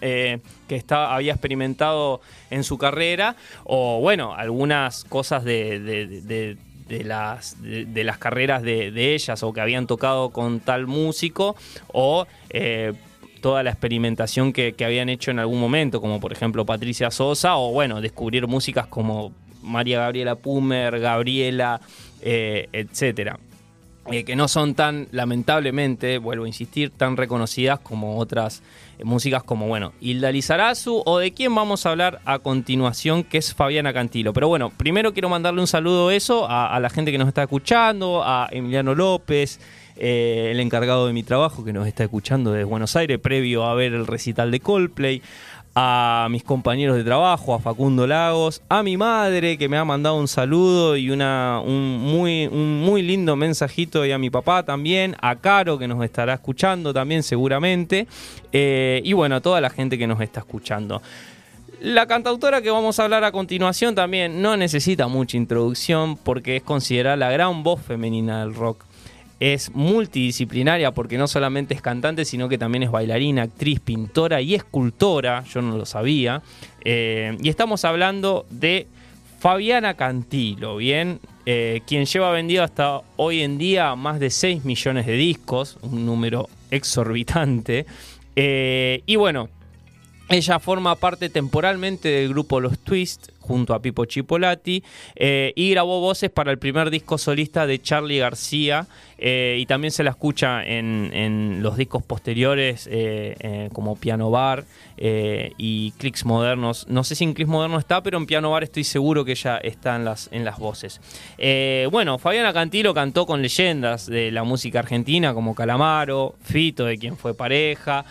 Speaker 1: eh, que estaba, había experimentado en su carrera, o bueno, algunas cosas de, las, de, las carreras de, ellas o que habían tocado con tal músico, o eh, toda la experimentación que, habían hecho en algún momento, como por ejemplo Patricia Sosa, o bueno, descubrir músicas como María Gabriela Pumer, Gabriela, etcétera. Eh, que no son tan, lamentablemente, vuelvo a insistir, tan reconocidas como otras eh, músicas como, bueno, Hilda Lizarazu o de quién vamos a hablar a continuación, que es Fabiana Cantilo. Pero bueno, primero quiero mandarle un saludo eso a, la gente que nos está escuchando, a Emiliano López, eh, el encargado de mi trabajo que nos está escuchando desde Buenos Aires, previo a ver el recital de Coldplay, a mis compañeros de trabajo, a Facundo Lagos, a mi madre que me ha mandado un saludo y una, un, muy, un muy lindo mensajito y a mi papá también, a Caro que nos estará escuchando también seguramente eh, y bueno, a toda la gente que nos está escuchando. La cantautora que vamos a hablar a continuación también no necesita mucha introducción porque es considerada la gran voz femenina del rock es multidisciplinaria porque no solamente es cantante, sino que también es bailarina, actriz, pintora y escultora, yo no lo sabía. Eh, y estamos hablando de Fabiana Cantilo, ¿bien? Eh, quien lleva vendido hasta hoy en día más de 6 millones de discos, un número exorbitante. Eh, y bueno, ella forma parte temporalmente del grupo Los Twist junto a Pipo Chipolati y grabó voces para el primer disco solista de Charlie García eh, y también se la escucha en, los discos posteriores eh, eh, como Piano Bar y Clicks Modernos. No sé si en Clicks Modernos está, pero en Piano Bar estoy seguro que ya está en las, en las voces. bueno, Fabiana Cantilo cantó con leyendas de la música argentina como Calamaro, Fito, de quien fue pareja,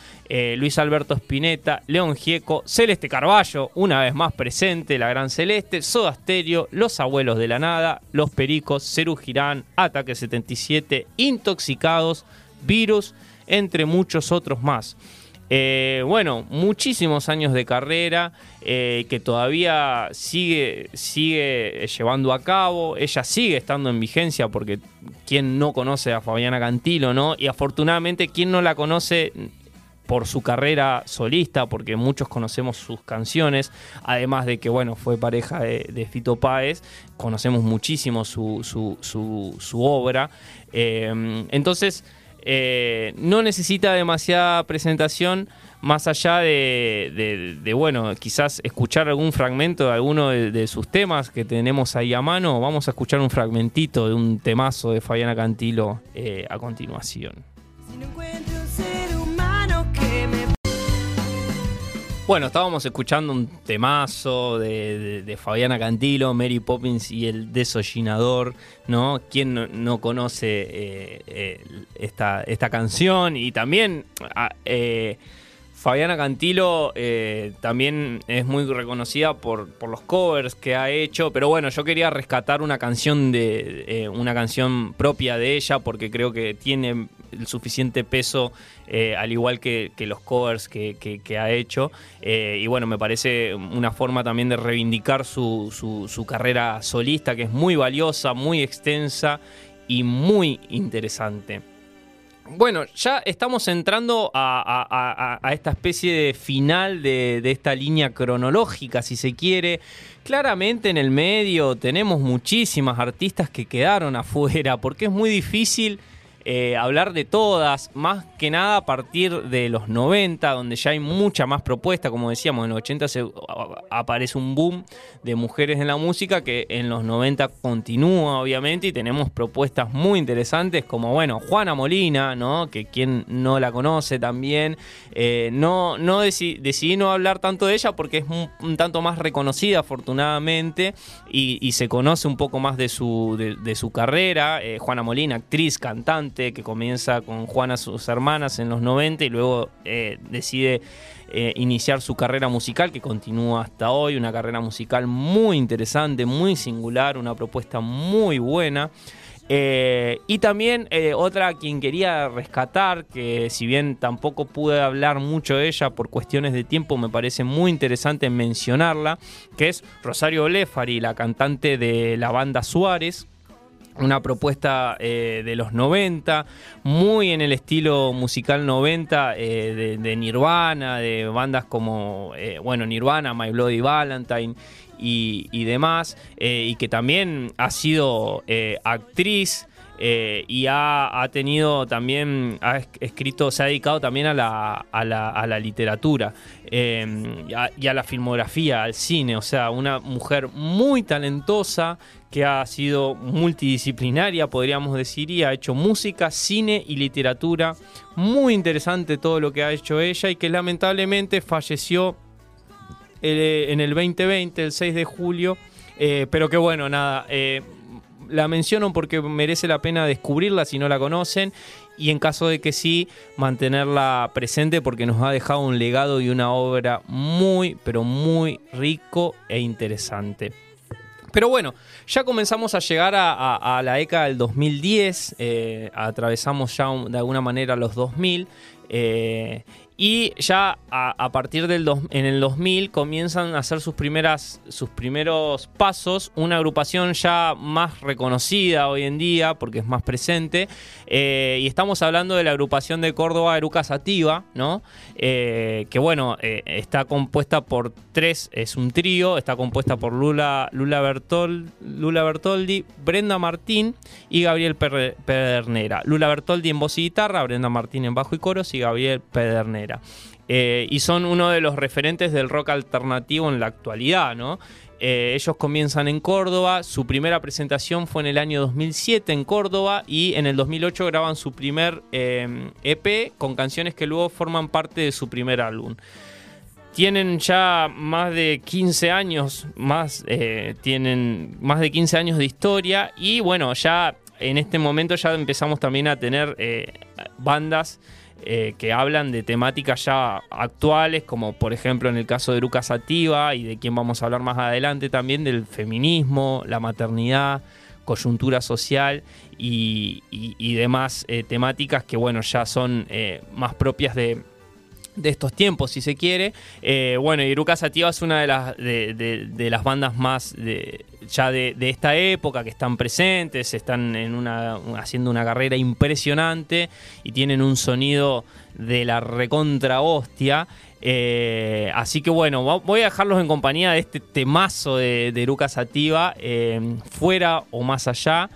Speaker 1: Luis Alberto Spinetta, León Gieco, Celeste Carballo, una vez más presente, la gran Celeste, Soda Stereo, Los Abuelos de la Nada, Los Pericos, Cerú Girán, Ataque 77, intoxicados, virus, entre muchos otros más. Eh, bueno, muchísimos años de carrera eh, que todavía sigue, sigue llevando a cabo. Ella sigue estando en vigencia porque quien no conoce a Fabiana Cantilo, ¿no? Y afortunadamente quien no la conoce por su carrera solista, porque muchos conocemos sus canciones, además de que, bueno, fue pareja de, Fito Páez, conocemos muchísimo su, su, obra. Eh, entonces, eh, no necesita demasiada presentación más allá de, bueno, quizás escuchar algún fragmento de alguno de, sus temas que tenemos ahí a mano, vamos a escuchar un fragmentito de un temazo de Fabiana Cantilo eh, a continuación. Bueno, estábamos escuchando un temazo de, Fabiana Cantilo, Mary Poppins y el desollinador, ¿no? ¿Quién no, conoce eh, eh, esta, esta, canción? Y también ah, Fabiana Cantilo eh, también es muy reconocida por, los covers que ha hecho, pero bueno, yo quería rescatar una canción de eh, una canción propia de ella porque creo que tiene el suficiente peso, eh, al igual que, los covers que, ha hecho. y bueno, me parece una forma también de reivindicar su, carrera solista, que es muy valiosa, muy extensa y muy interesante. Bueno, ya estamos entrando a, esta especie de final de, esta línea cronológica, si se quiere. Claramente en el medio tenemos muchísimas artistas que quedaron afuera, porque es muy difícil eh, hablar de todas, más que nada a partir de los 90, donde ya hay mucha más propuesta, como decíamos, en los 80 se, aparece un boom de mujeres en la música que en los 90 continúa obviamente y tenemos propuestas muy interesantes como, bueno, Juana Molina, ¿no? que quien no la conoce también, eh, no, no decidí no hablar tanto de ella porque es un, tanto más reconocida afortunadamente y, se conoce un poco más de su, de, su carrera, eh, Juana Molina, actriz, cantante, que comienza con Juana, sus hermanas, en los 90 y luego eh, decide eh, iniciar su carrera musical, que continúa hasta hoy, una carrera musical muy interesante, muy singular, una propuesta muy buena. Eh, y también otra quien quería rescatar, que si bien tampoco pude hablar mucho de ella por cuestiones de tiempo, me parece muy interesante mencionarla, que es Rosario Blefari, la cantante de la banda Suárez, una propuesta eh, de los 90, muy en el estilo musical 90 eh, de, Nirvana, de bandas como, eh, bueno, Nirvana, My Bloody Valentine y, demás, y que también ha sido actriz. y ha, tenido también, ha escrito, se ha dedicado también a la, a la, literatura y a, y, a, la filmografía, al cine, o sea, una mujer muy talentosa que ha sido multidisciplinaria, podríamos decir, y ha hecho música, cine y literatura. Muy interesante todo lo que ha hecho ella y que lamentablemente falleció eh, en el 2020, el 6 de julio. Eh, pero que bueno, nada, eh, la menciono porque merece la pena descubrirla si no la conocen y en caso de que sí, mantenerla presente porque nos ha dejado un legado y una obra muy, pero muy rico e interesante. Pero bueno, ya comenzamos a llegar a, la década del 2010, eh, atravesamos ya de alguna manera los 2000 eh, y ya a, partir del en el 2000 comienzan a hacer sus, primeras, sus primeros pasos, una agrupación ya más reconocida hoy en día porque es más presente. Eh, y estamos hablando de la agrupación de Córdoba Eruca Sativa, ¿no? Eh, que bueno, eh, está compuesta por tres, es un trío, está compuesta por Lula, Lula, Lula Bertoldi, Brenda Martín y Gabriel Pedernera. Lula Bertoldi en voz y guitarra, Brenda Martín en bajo y coros y Gabriel Pedernera. Eh, y son uno de los referentes del rock alternativo en la actualidad, ¿no? Eh, ellos comienzan en Córdoba, su primera presentación fue en el año 2007 en Córdoba y en el 2008 graban su primer EP eh, e con canciones que luego forman parte de su primer álbum. Tienen ya más de 15 años, más, tienen más de 15 años de historia y bueno, ya en este momento ya empezamos también a tener bandas eh, que hablan de temáticas ya actuales, como por ejemplo en el caso de Lucas Sativa y de quien vamos a hablar más adelante también, del feminismo, la maternidad, coyuntura social y, demás eh, temáticas que bueno, ya son eh, más propias de, estos tiempos, si se quiere. bueno, y Iruka Sativa es una de las, de, las bandas más ya de, esta época que están presentes, están en una, haciendo una carrera impresionante y tienen un sonido de la recontra hostia. Eh, así que bueno, voy a dejarlos en compañía de este temazo de, de Eruca Sativa, eh, fuera o más allá,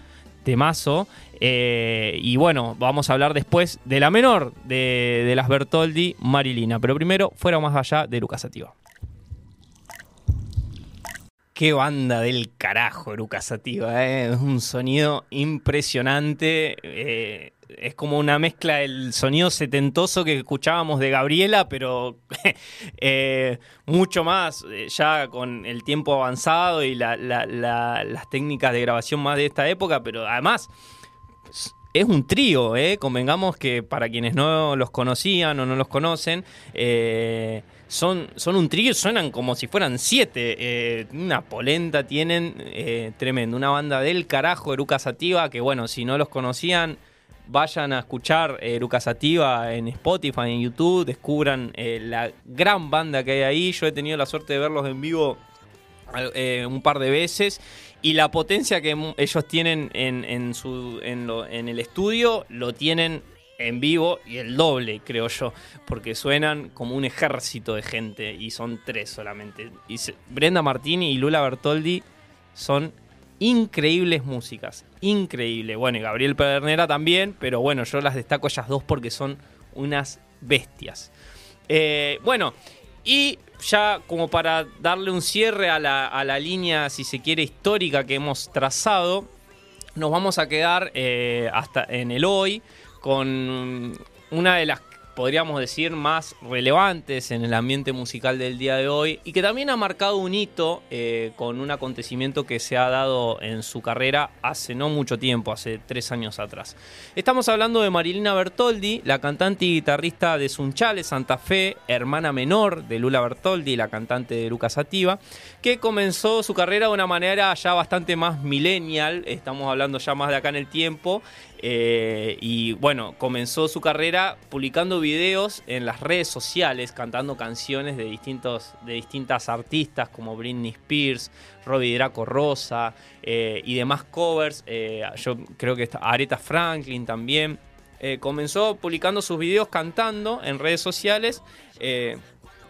Speaker 1: temazo. Eh, y bueno, vamos a hablar después de la menor de, las Bertoldi, Marilina. Pero primero, fuera más allá de Eruca Sativa. Qué banda del carajo, Eruca Sativa, es un sonido impresionante es como una mezcla del sonido setentoso que escuchábamos de Gabriela, pero eh, mucho más, eh, ya con el tiempo avanzado y las técnicas de grabación más de esta época, pero además es un trío, ¿eh? convengamos que para quienes no los conocían o no los conocen, eh, son, son un trío, suenan como si fueran siete. una polenta tienen tremendo. Una banda del carajo, Eruca Sativa, que bueno, si no los conocían, vayan a escuchar eh, Sativa en Spotify, en YouTube, descubran eh, la gran banda que hay ahí. Yo he tenido la suerte de verlos en vivo eh, un par de veces y la potencia que ellos tienen en, el estudio lo tienen en vivo y el doble, creo yo, porque suenan como un ejército de gente y son tres solamente. Brenda Martini y Lula Bertoldi son increíbles músicas, increíble. Bueno, y Gabriel Pedernera también, pero bueno, yo las destaco ellas dos porque son unas bestias. Eh, bueno, y ya como para darle un cierre a la, línea, si se quiere, histórica que hemos trazado, nos vamos a quedar eh, hasta en el hoy con una de las podríamos decir, más relevantes en el ambiente musical del día de hoy y que también ha marcado un hito eh, con un acontecimiento que se ha dado en su carrera hace no mucho tiempo, hace tres años atrás. Estamos hablando de Marilina Bertoldi, la cantante y guitarrista de Sunchales, Santa Fe, hermana menor de Lula Bertoldi, la cantante de Lucas Sativa, que comenzó su carrera de una manera ya bastante más millennial, estamos hablando ya más de acá en el tiempo, eh, y bueno, comenzó su carrera publicando videos en las redes sociales, cantando canciones de, distintos, de distintas artistas como Britney Spears, Robbie Draco Rosa eh, y demás covers. Eh, yo creo que está Aretha Franklin también. comenzó publicando sus videos cantando en redes sociales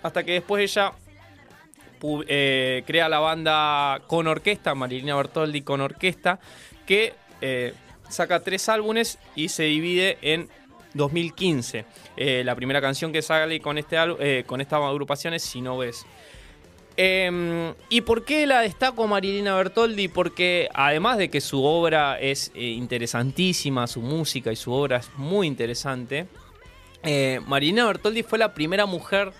Speaker 1: hasta que después ella crea la banda con orquesta, Marilina Bertoldi con orquesta, que saca tres álbumes y se divide en 2015. Eh, la primera canción que sale con, este eh, con esta agrupación es Si no ves. Em, ¿Y por qué la destaco Marilina Bertoldi? Porque además de que su obra es eh, interesantísima, su música y su obra es muy interesante, Marilina Bertoldi fue la primera mujer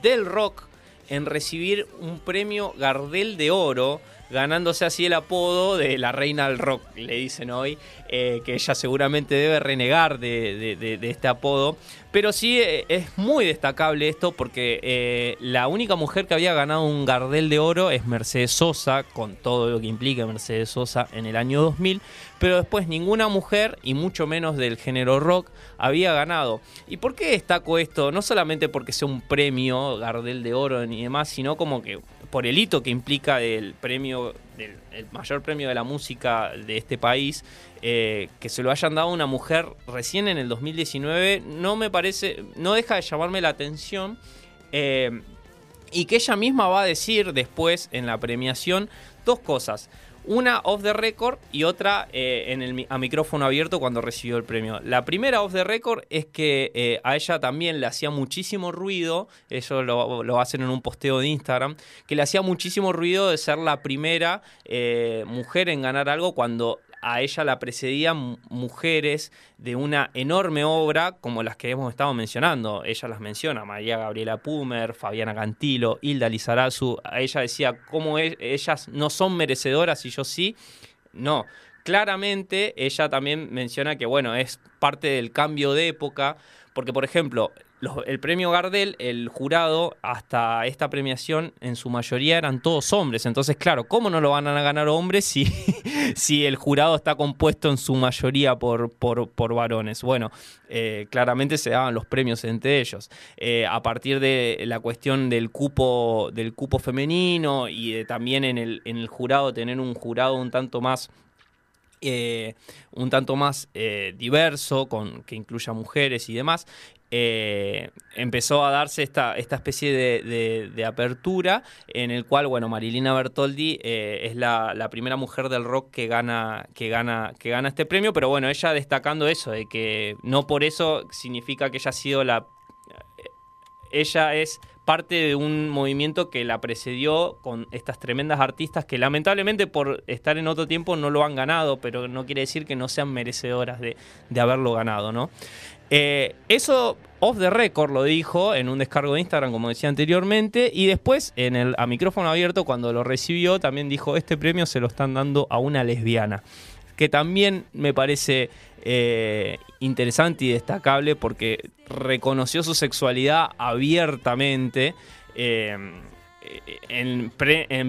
Speaker 1: del rock en recibir un premio Gardel de Oro ganándose así el apodo de la reina del rock, le dicen hoy, eh, que ella seguramente debe renegar de, este apodo. Pero sí eh, es muy destacable esto porque eh, la única mujer que había ganado un Gardel de Oro es Mercedes Sosa, con todo lo que implica Mercedes Sosa en el año 2000, pero después ninguna mujer, y mucho menos del género rock, había ganado. ¿Y por qué destaco esto? No solamente porque sea un premio Gardel de Oro ni demás, sino como que por el hito que implica el premio, el mayor premio de la música de este país, eh, que se lo hayan dado a una mujer recién en el 2019, no me parece, no deja de llamarme la atención. Eh, y que ella misma va a decir después en la premiación dos cosas. Una off the record y otra eh, en el, a micrófono abierto cuando recibió el premio. La primera off the record es que eh, a ella también le hacía muchísimo ruido, eso lo, lo, hacen en un posteo de Instagram, que le hacía muchísimo ruido de ser la primera eh, mujer en ganar algo cuando a ella la precedían mujeres de una enorme obra como las que hemos estado mencionando. Ella las menciona, María Gabriela Pumer, Fabiana Cantilo, Hilda Lizarazu. Ella decía cómo e-, ellas no son merecedoras y yo sí. No, claramente ella también menciona que, bueno, es parte del cambio de época, porque, por ejemplo, el premio Gardel, el jurado, hasta esta premiación, en su mayoría eran todos hombres. Entonces, claro, ¿cómo no lo van a ganar hombres si, si el jurado está compuesto en su mayoría por, por, varones? Bueno, eh, claramente se daban los premios entre ellos. Eh, a partir de la cuestión del cupo, del cupo femenino y de también en el, en el jurado, tener un jurado un tanto más eh, un tanto más diverso, con, que incluya mujeres y demás, eh, empezó a darse esta, esta especie de, apertura en el cual, bueno, Marilina Bertoldi es la, primera mujer del rock que gana, que, gana, que gana este premio, pero bueno, ella destacando eso, de que no por eso significa que ella ha sido la... Ella es parte de un movimiento que la precedió con estas tremendas artistas que lamentablemente por estar en otro tiempo no lo han ganado, pero no quiere decir que no sean merecedoras de, haberlo ganado, ¿no? Eh, eso off the record lo dijo en un descargo de Instagram, como decía anteriormente, y después en el, a micrófono abierto, cuando lo recibió, también dijo, este premio se lo están dando a una lesbiana, que también me parece eh, interesante y destacable porque reconoció su sexualidad abiertamente. Eh, en,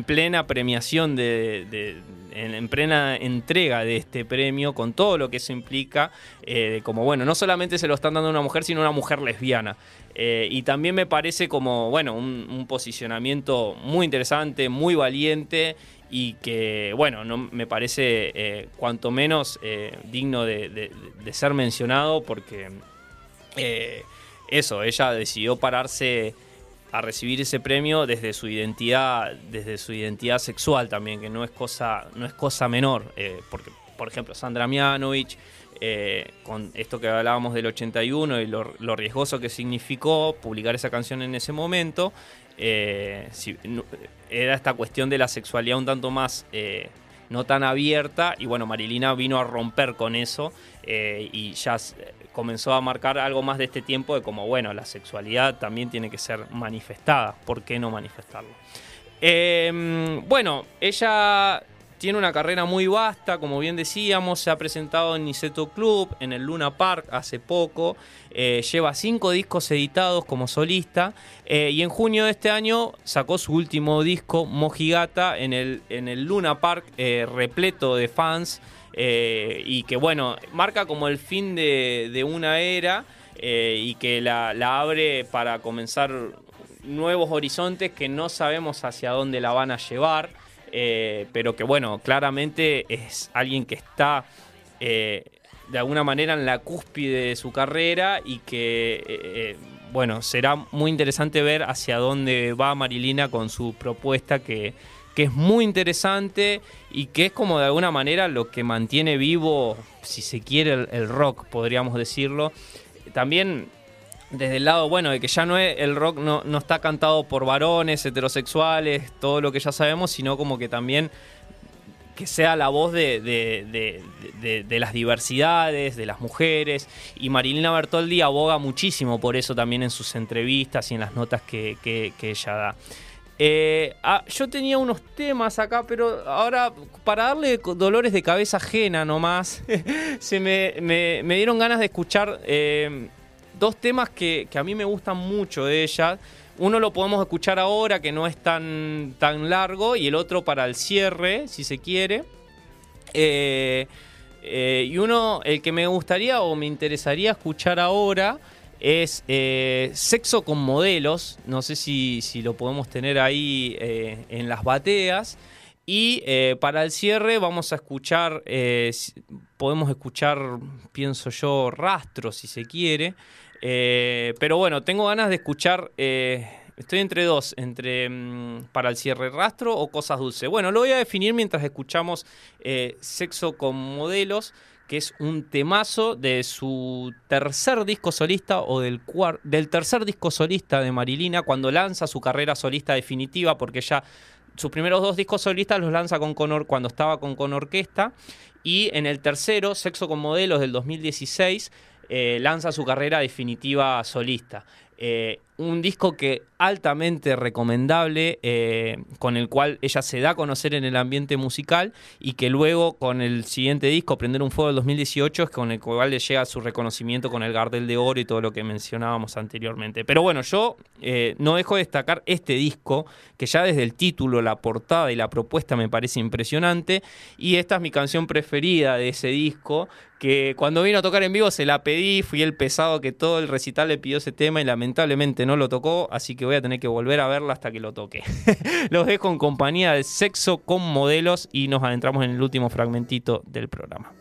Speaker 1: plena premiación de, en, plena entrega de este premio con todo lo que eso implica eh, como bueno no solamente se lo están dando a una mujer sino a una mujer lesbiana. Y también me parece como bueno un posicionamiento muy interesante muy valiente y que, bueno, no, me parece eh, cuanto menos eh, digno de, ser mencionado porque eh, eso, ella decidió pararse a recibir ese premio desde su identidad, desde su identidad sexual también, que no es cosa, no es cosa menor, porque, por ejemplo, Sandra Mianovich, con esto que hablábamos del 81 y lo, riesgoso que significó publicar esa canción en ese momento, eh, era esta cuestión de la sexualidad un tanto más eh, no tan abierta y bueno, Marilina vino a romper con eso eh, y ya comenzó a marcar algo más de este tiempo de como bueno, la sexualidad también tiene que ser manifestada, ¿por qué no manifestarlo? bueno, ella tiene una carrera muy vasta, como bien decíamos, se ha presentado en Niceto Club, en el Luna Park hace poco, eh, lleva cinco discos editados como solista eh, y en junio de este año sacó su último disco, Mojigata, en el, en el Luna Park eh, repleto de fans y que bueno, marca como el fin de, una era y que la, abre para comenzar nuevos horizontes que no sabemos hacia dónde la van a llevar. Eh, pero que bueno, claramente es alguien que está eh, de alguna manera en la cúspide de su carrera y que, eh, bueno, será muy interesante ver hacia dónde va Marilina con su propuesta que, que es muy interesante y que es como de alguna manera lo que mantiene vivo, si se quiere, el rock, podríamos decirlo. También desde el lado, bueno, de que ya no es, el rock no, no, está cantado por varones, heterosexuales, todo lo que ya sabemos, sino como que también que sea la voz de, de, las diversidades, de las mujeres. Y Marilina Bertoldi aboga muchísimo por eso también en sus entrevistas y en las notas que, ella da. Eh, ah, yo tenía unos temas acá, pero ahora para darle dolores de cabeza ajena nomás, se me, me, dieron ganas de escuchar eh, dos temas que, a mí me gustan mucho de ella. Uno lo podemos escuchar ahora, que no es tan, tan largo, y el otro para el cierre, si se quiere. Eh, eh, y uno, el que me gustaría o me interesaría escuchar ahora es eh, Sexo con Modelos. No sé si, si lo podemos tener ahí en las bateas. Y para el cierre vamos a escuchar, podemos escuchar, pienso yo, rastro si se quiere. Eh, pero bueno, tengo ganas de escuchar. Eh, estoy entre dos, entre mm, para el cierre rastro o cosas dulces. Bueno, lo voy a definir mientras escuchamos eh, Sexo con Modelos, que es un temazo de su tercer disco solista o del, del tercer disco solista de Marilina cuando lanza su carrera solista definitiva, porque ya sus primeros dos discos solistas los lanza con, cuando estaba con, con orquesta. Y en el tercero, Sexo con Modelos del 2016, eh, lanza su carrera definitiva solista. Eh, un disco que altamente recomendable, eh, con el cual ella se da a conocer en el ambiente musical y que luego con el siguiente disco, Prender un Fuego del 2018, es con el cual le llega su reconocimiento con el Gardel de Oro y todo lo que mencionábamos anteriormente. Pero bueno, yo eh, no dejo de destacar este disco, que ya desde el título, la portada y la propuesta me parece impresionante, y esta es mi canción preferida de ese disco, que cuando vino a tocar en vivo se la pedí, fui el pesado que todo el recital le pidió ese tema y lamentablemente no lo tocó, así que voy a tener que volver a verla hasta que lo toque. Los dejo en compañía de Sexo con Modelos y nos adentramos en el último fragmentito del programa.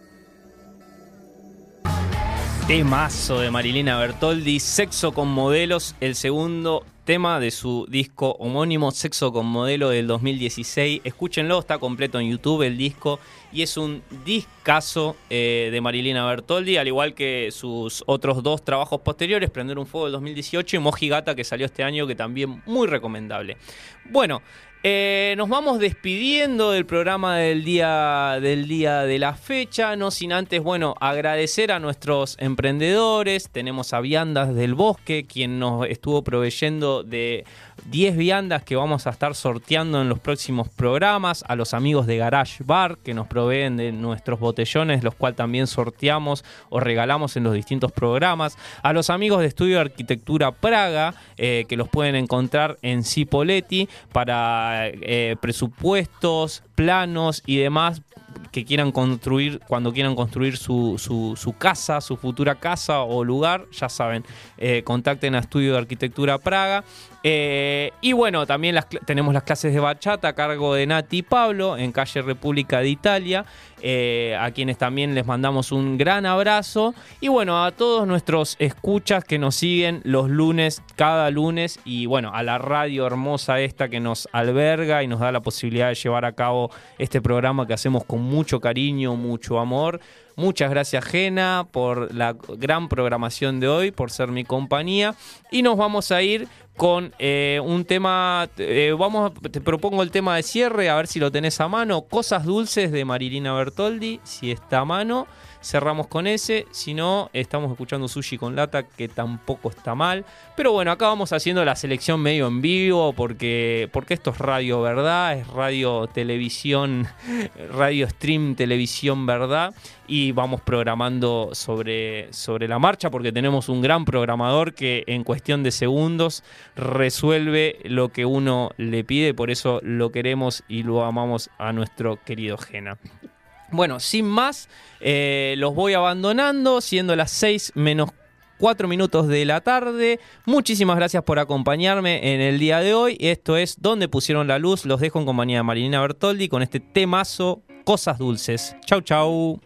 Speaker 1: Temazo de Marilina Bertoldi, Sexo con Modelos, el segundo tema de su disco homónimo Sexo con Modelo del 2016. Escúchenlo, está completo en YouTube el disco y es un discazo eh, de Marilina Bertoldi, al igual que sus otros dos trabajos posteriores, Prender un Fuego del 2018 y Mojigata que salió este año, que también muy recomendable. Bueno, eh, nos vamos despidiendo del programa del día, del día de la fecha, no sin antes, bueno, agradecer a nuestros emprendedores. Tenemos a Viandas del Bosque, quien nos estuvo proveyendo de 10 viandas que vamos a estar sorteando en los próximos programas, a los amigos de Garage Bar que nos proveen de nuestros botellones, los cuales también sorteamos o regalamos en los distintos programas, a los amigos de Estudio Arquitectura Praga, eh, que los pueden encontrar en Cipoletti para eh, presupuestos, planos y demás que quieran construir, cuando quieran construir su, su, casa, su futura casa o lugar, ya saben, eh, contacten a Estudio de Arquitectura Praga. Eh, y bueno, también tenemos las clases de bachata a cargo de Nati y Pablo en calle República de Italia, eh, a quienes también les mandamos un gran abrazo. Y bueno, a todos nuestros escuchas que nos siguen los lunes, cada lunes, y bueno, a la radio hermosa esta que nos alberga y nos da la posibilidad de llevar a cabo este programa que hacemos con mucho cariño, mucho amor. Muchas gracias, Jena, por la gran programación de hoy, por ser mi compañía. Y nos vamos a ir con eh, un tema, eh, vamos, te propongo el tema de cierre, a ver si lo tenés a mano. Cosas dulces de Marilina Bertoldi, si está a mano cerramos con ese. Si no, estamos escuchando Sushi con Lata, que tampoco está mal. Pero bueno, acá vamos haciendo la selección medio en vivo, porque, porque esto es radio, ¿verdad? Es radio, televisión, radio stream, televisión, ¿verdad? Y vamos programando sobre, sobre la marcha, porque tenemos un gran programador que en cuestión de segundos resuelve lo que uno le pide. Por eso lo queremos y lo amamos a nuestro querido Gena. Bueno, sin más, eh, los voy abandonando, siendo las 6 menos 4 minutos de la tarde. Muchísimas gracias por acompañarme en el día de hoy. Esto es Donde pusieron la luz. Los dejo en compañía de Marilina Bertoldi con este temazo Cosas Dulces. Chau, chau.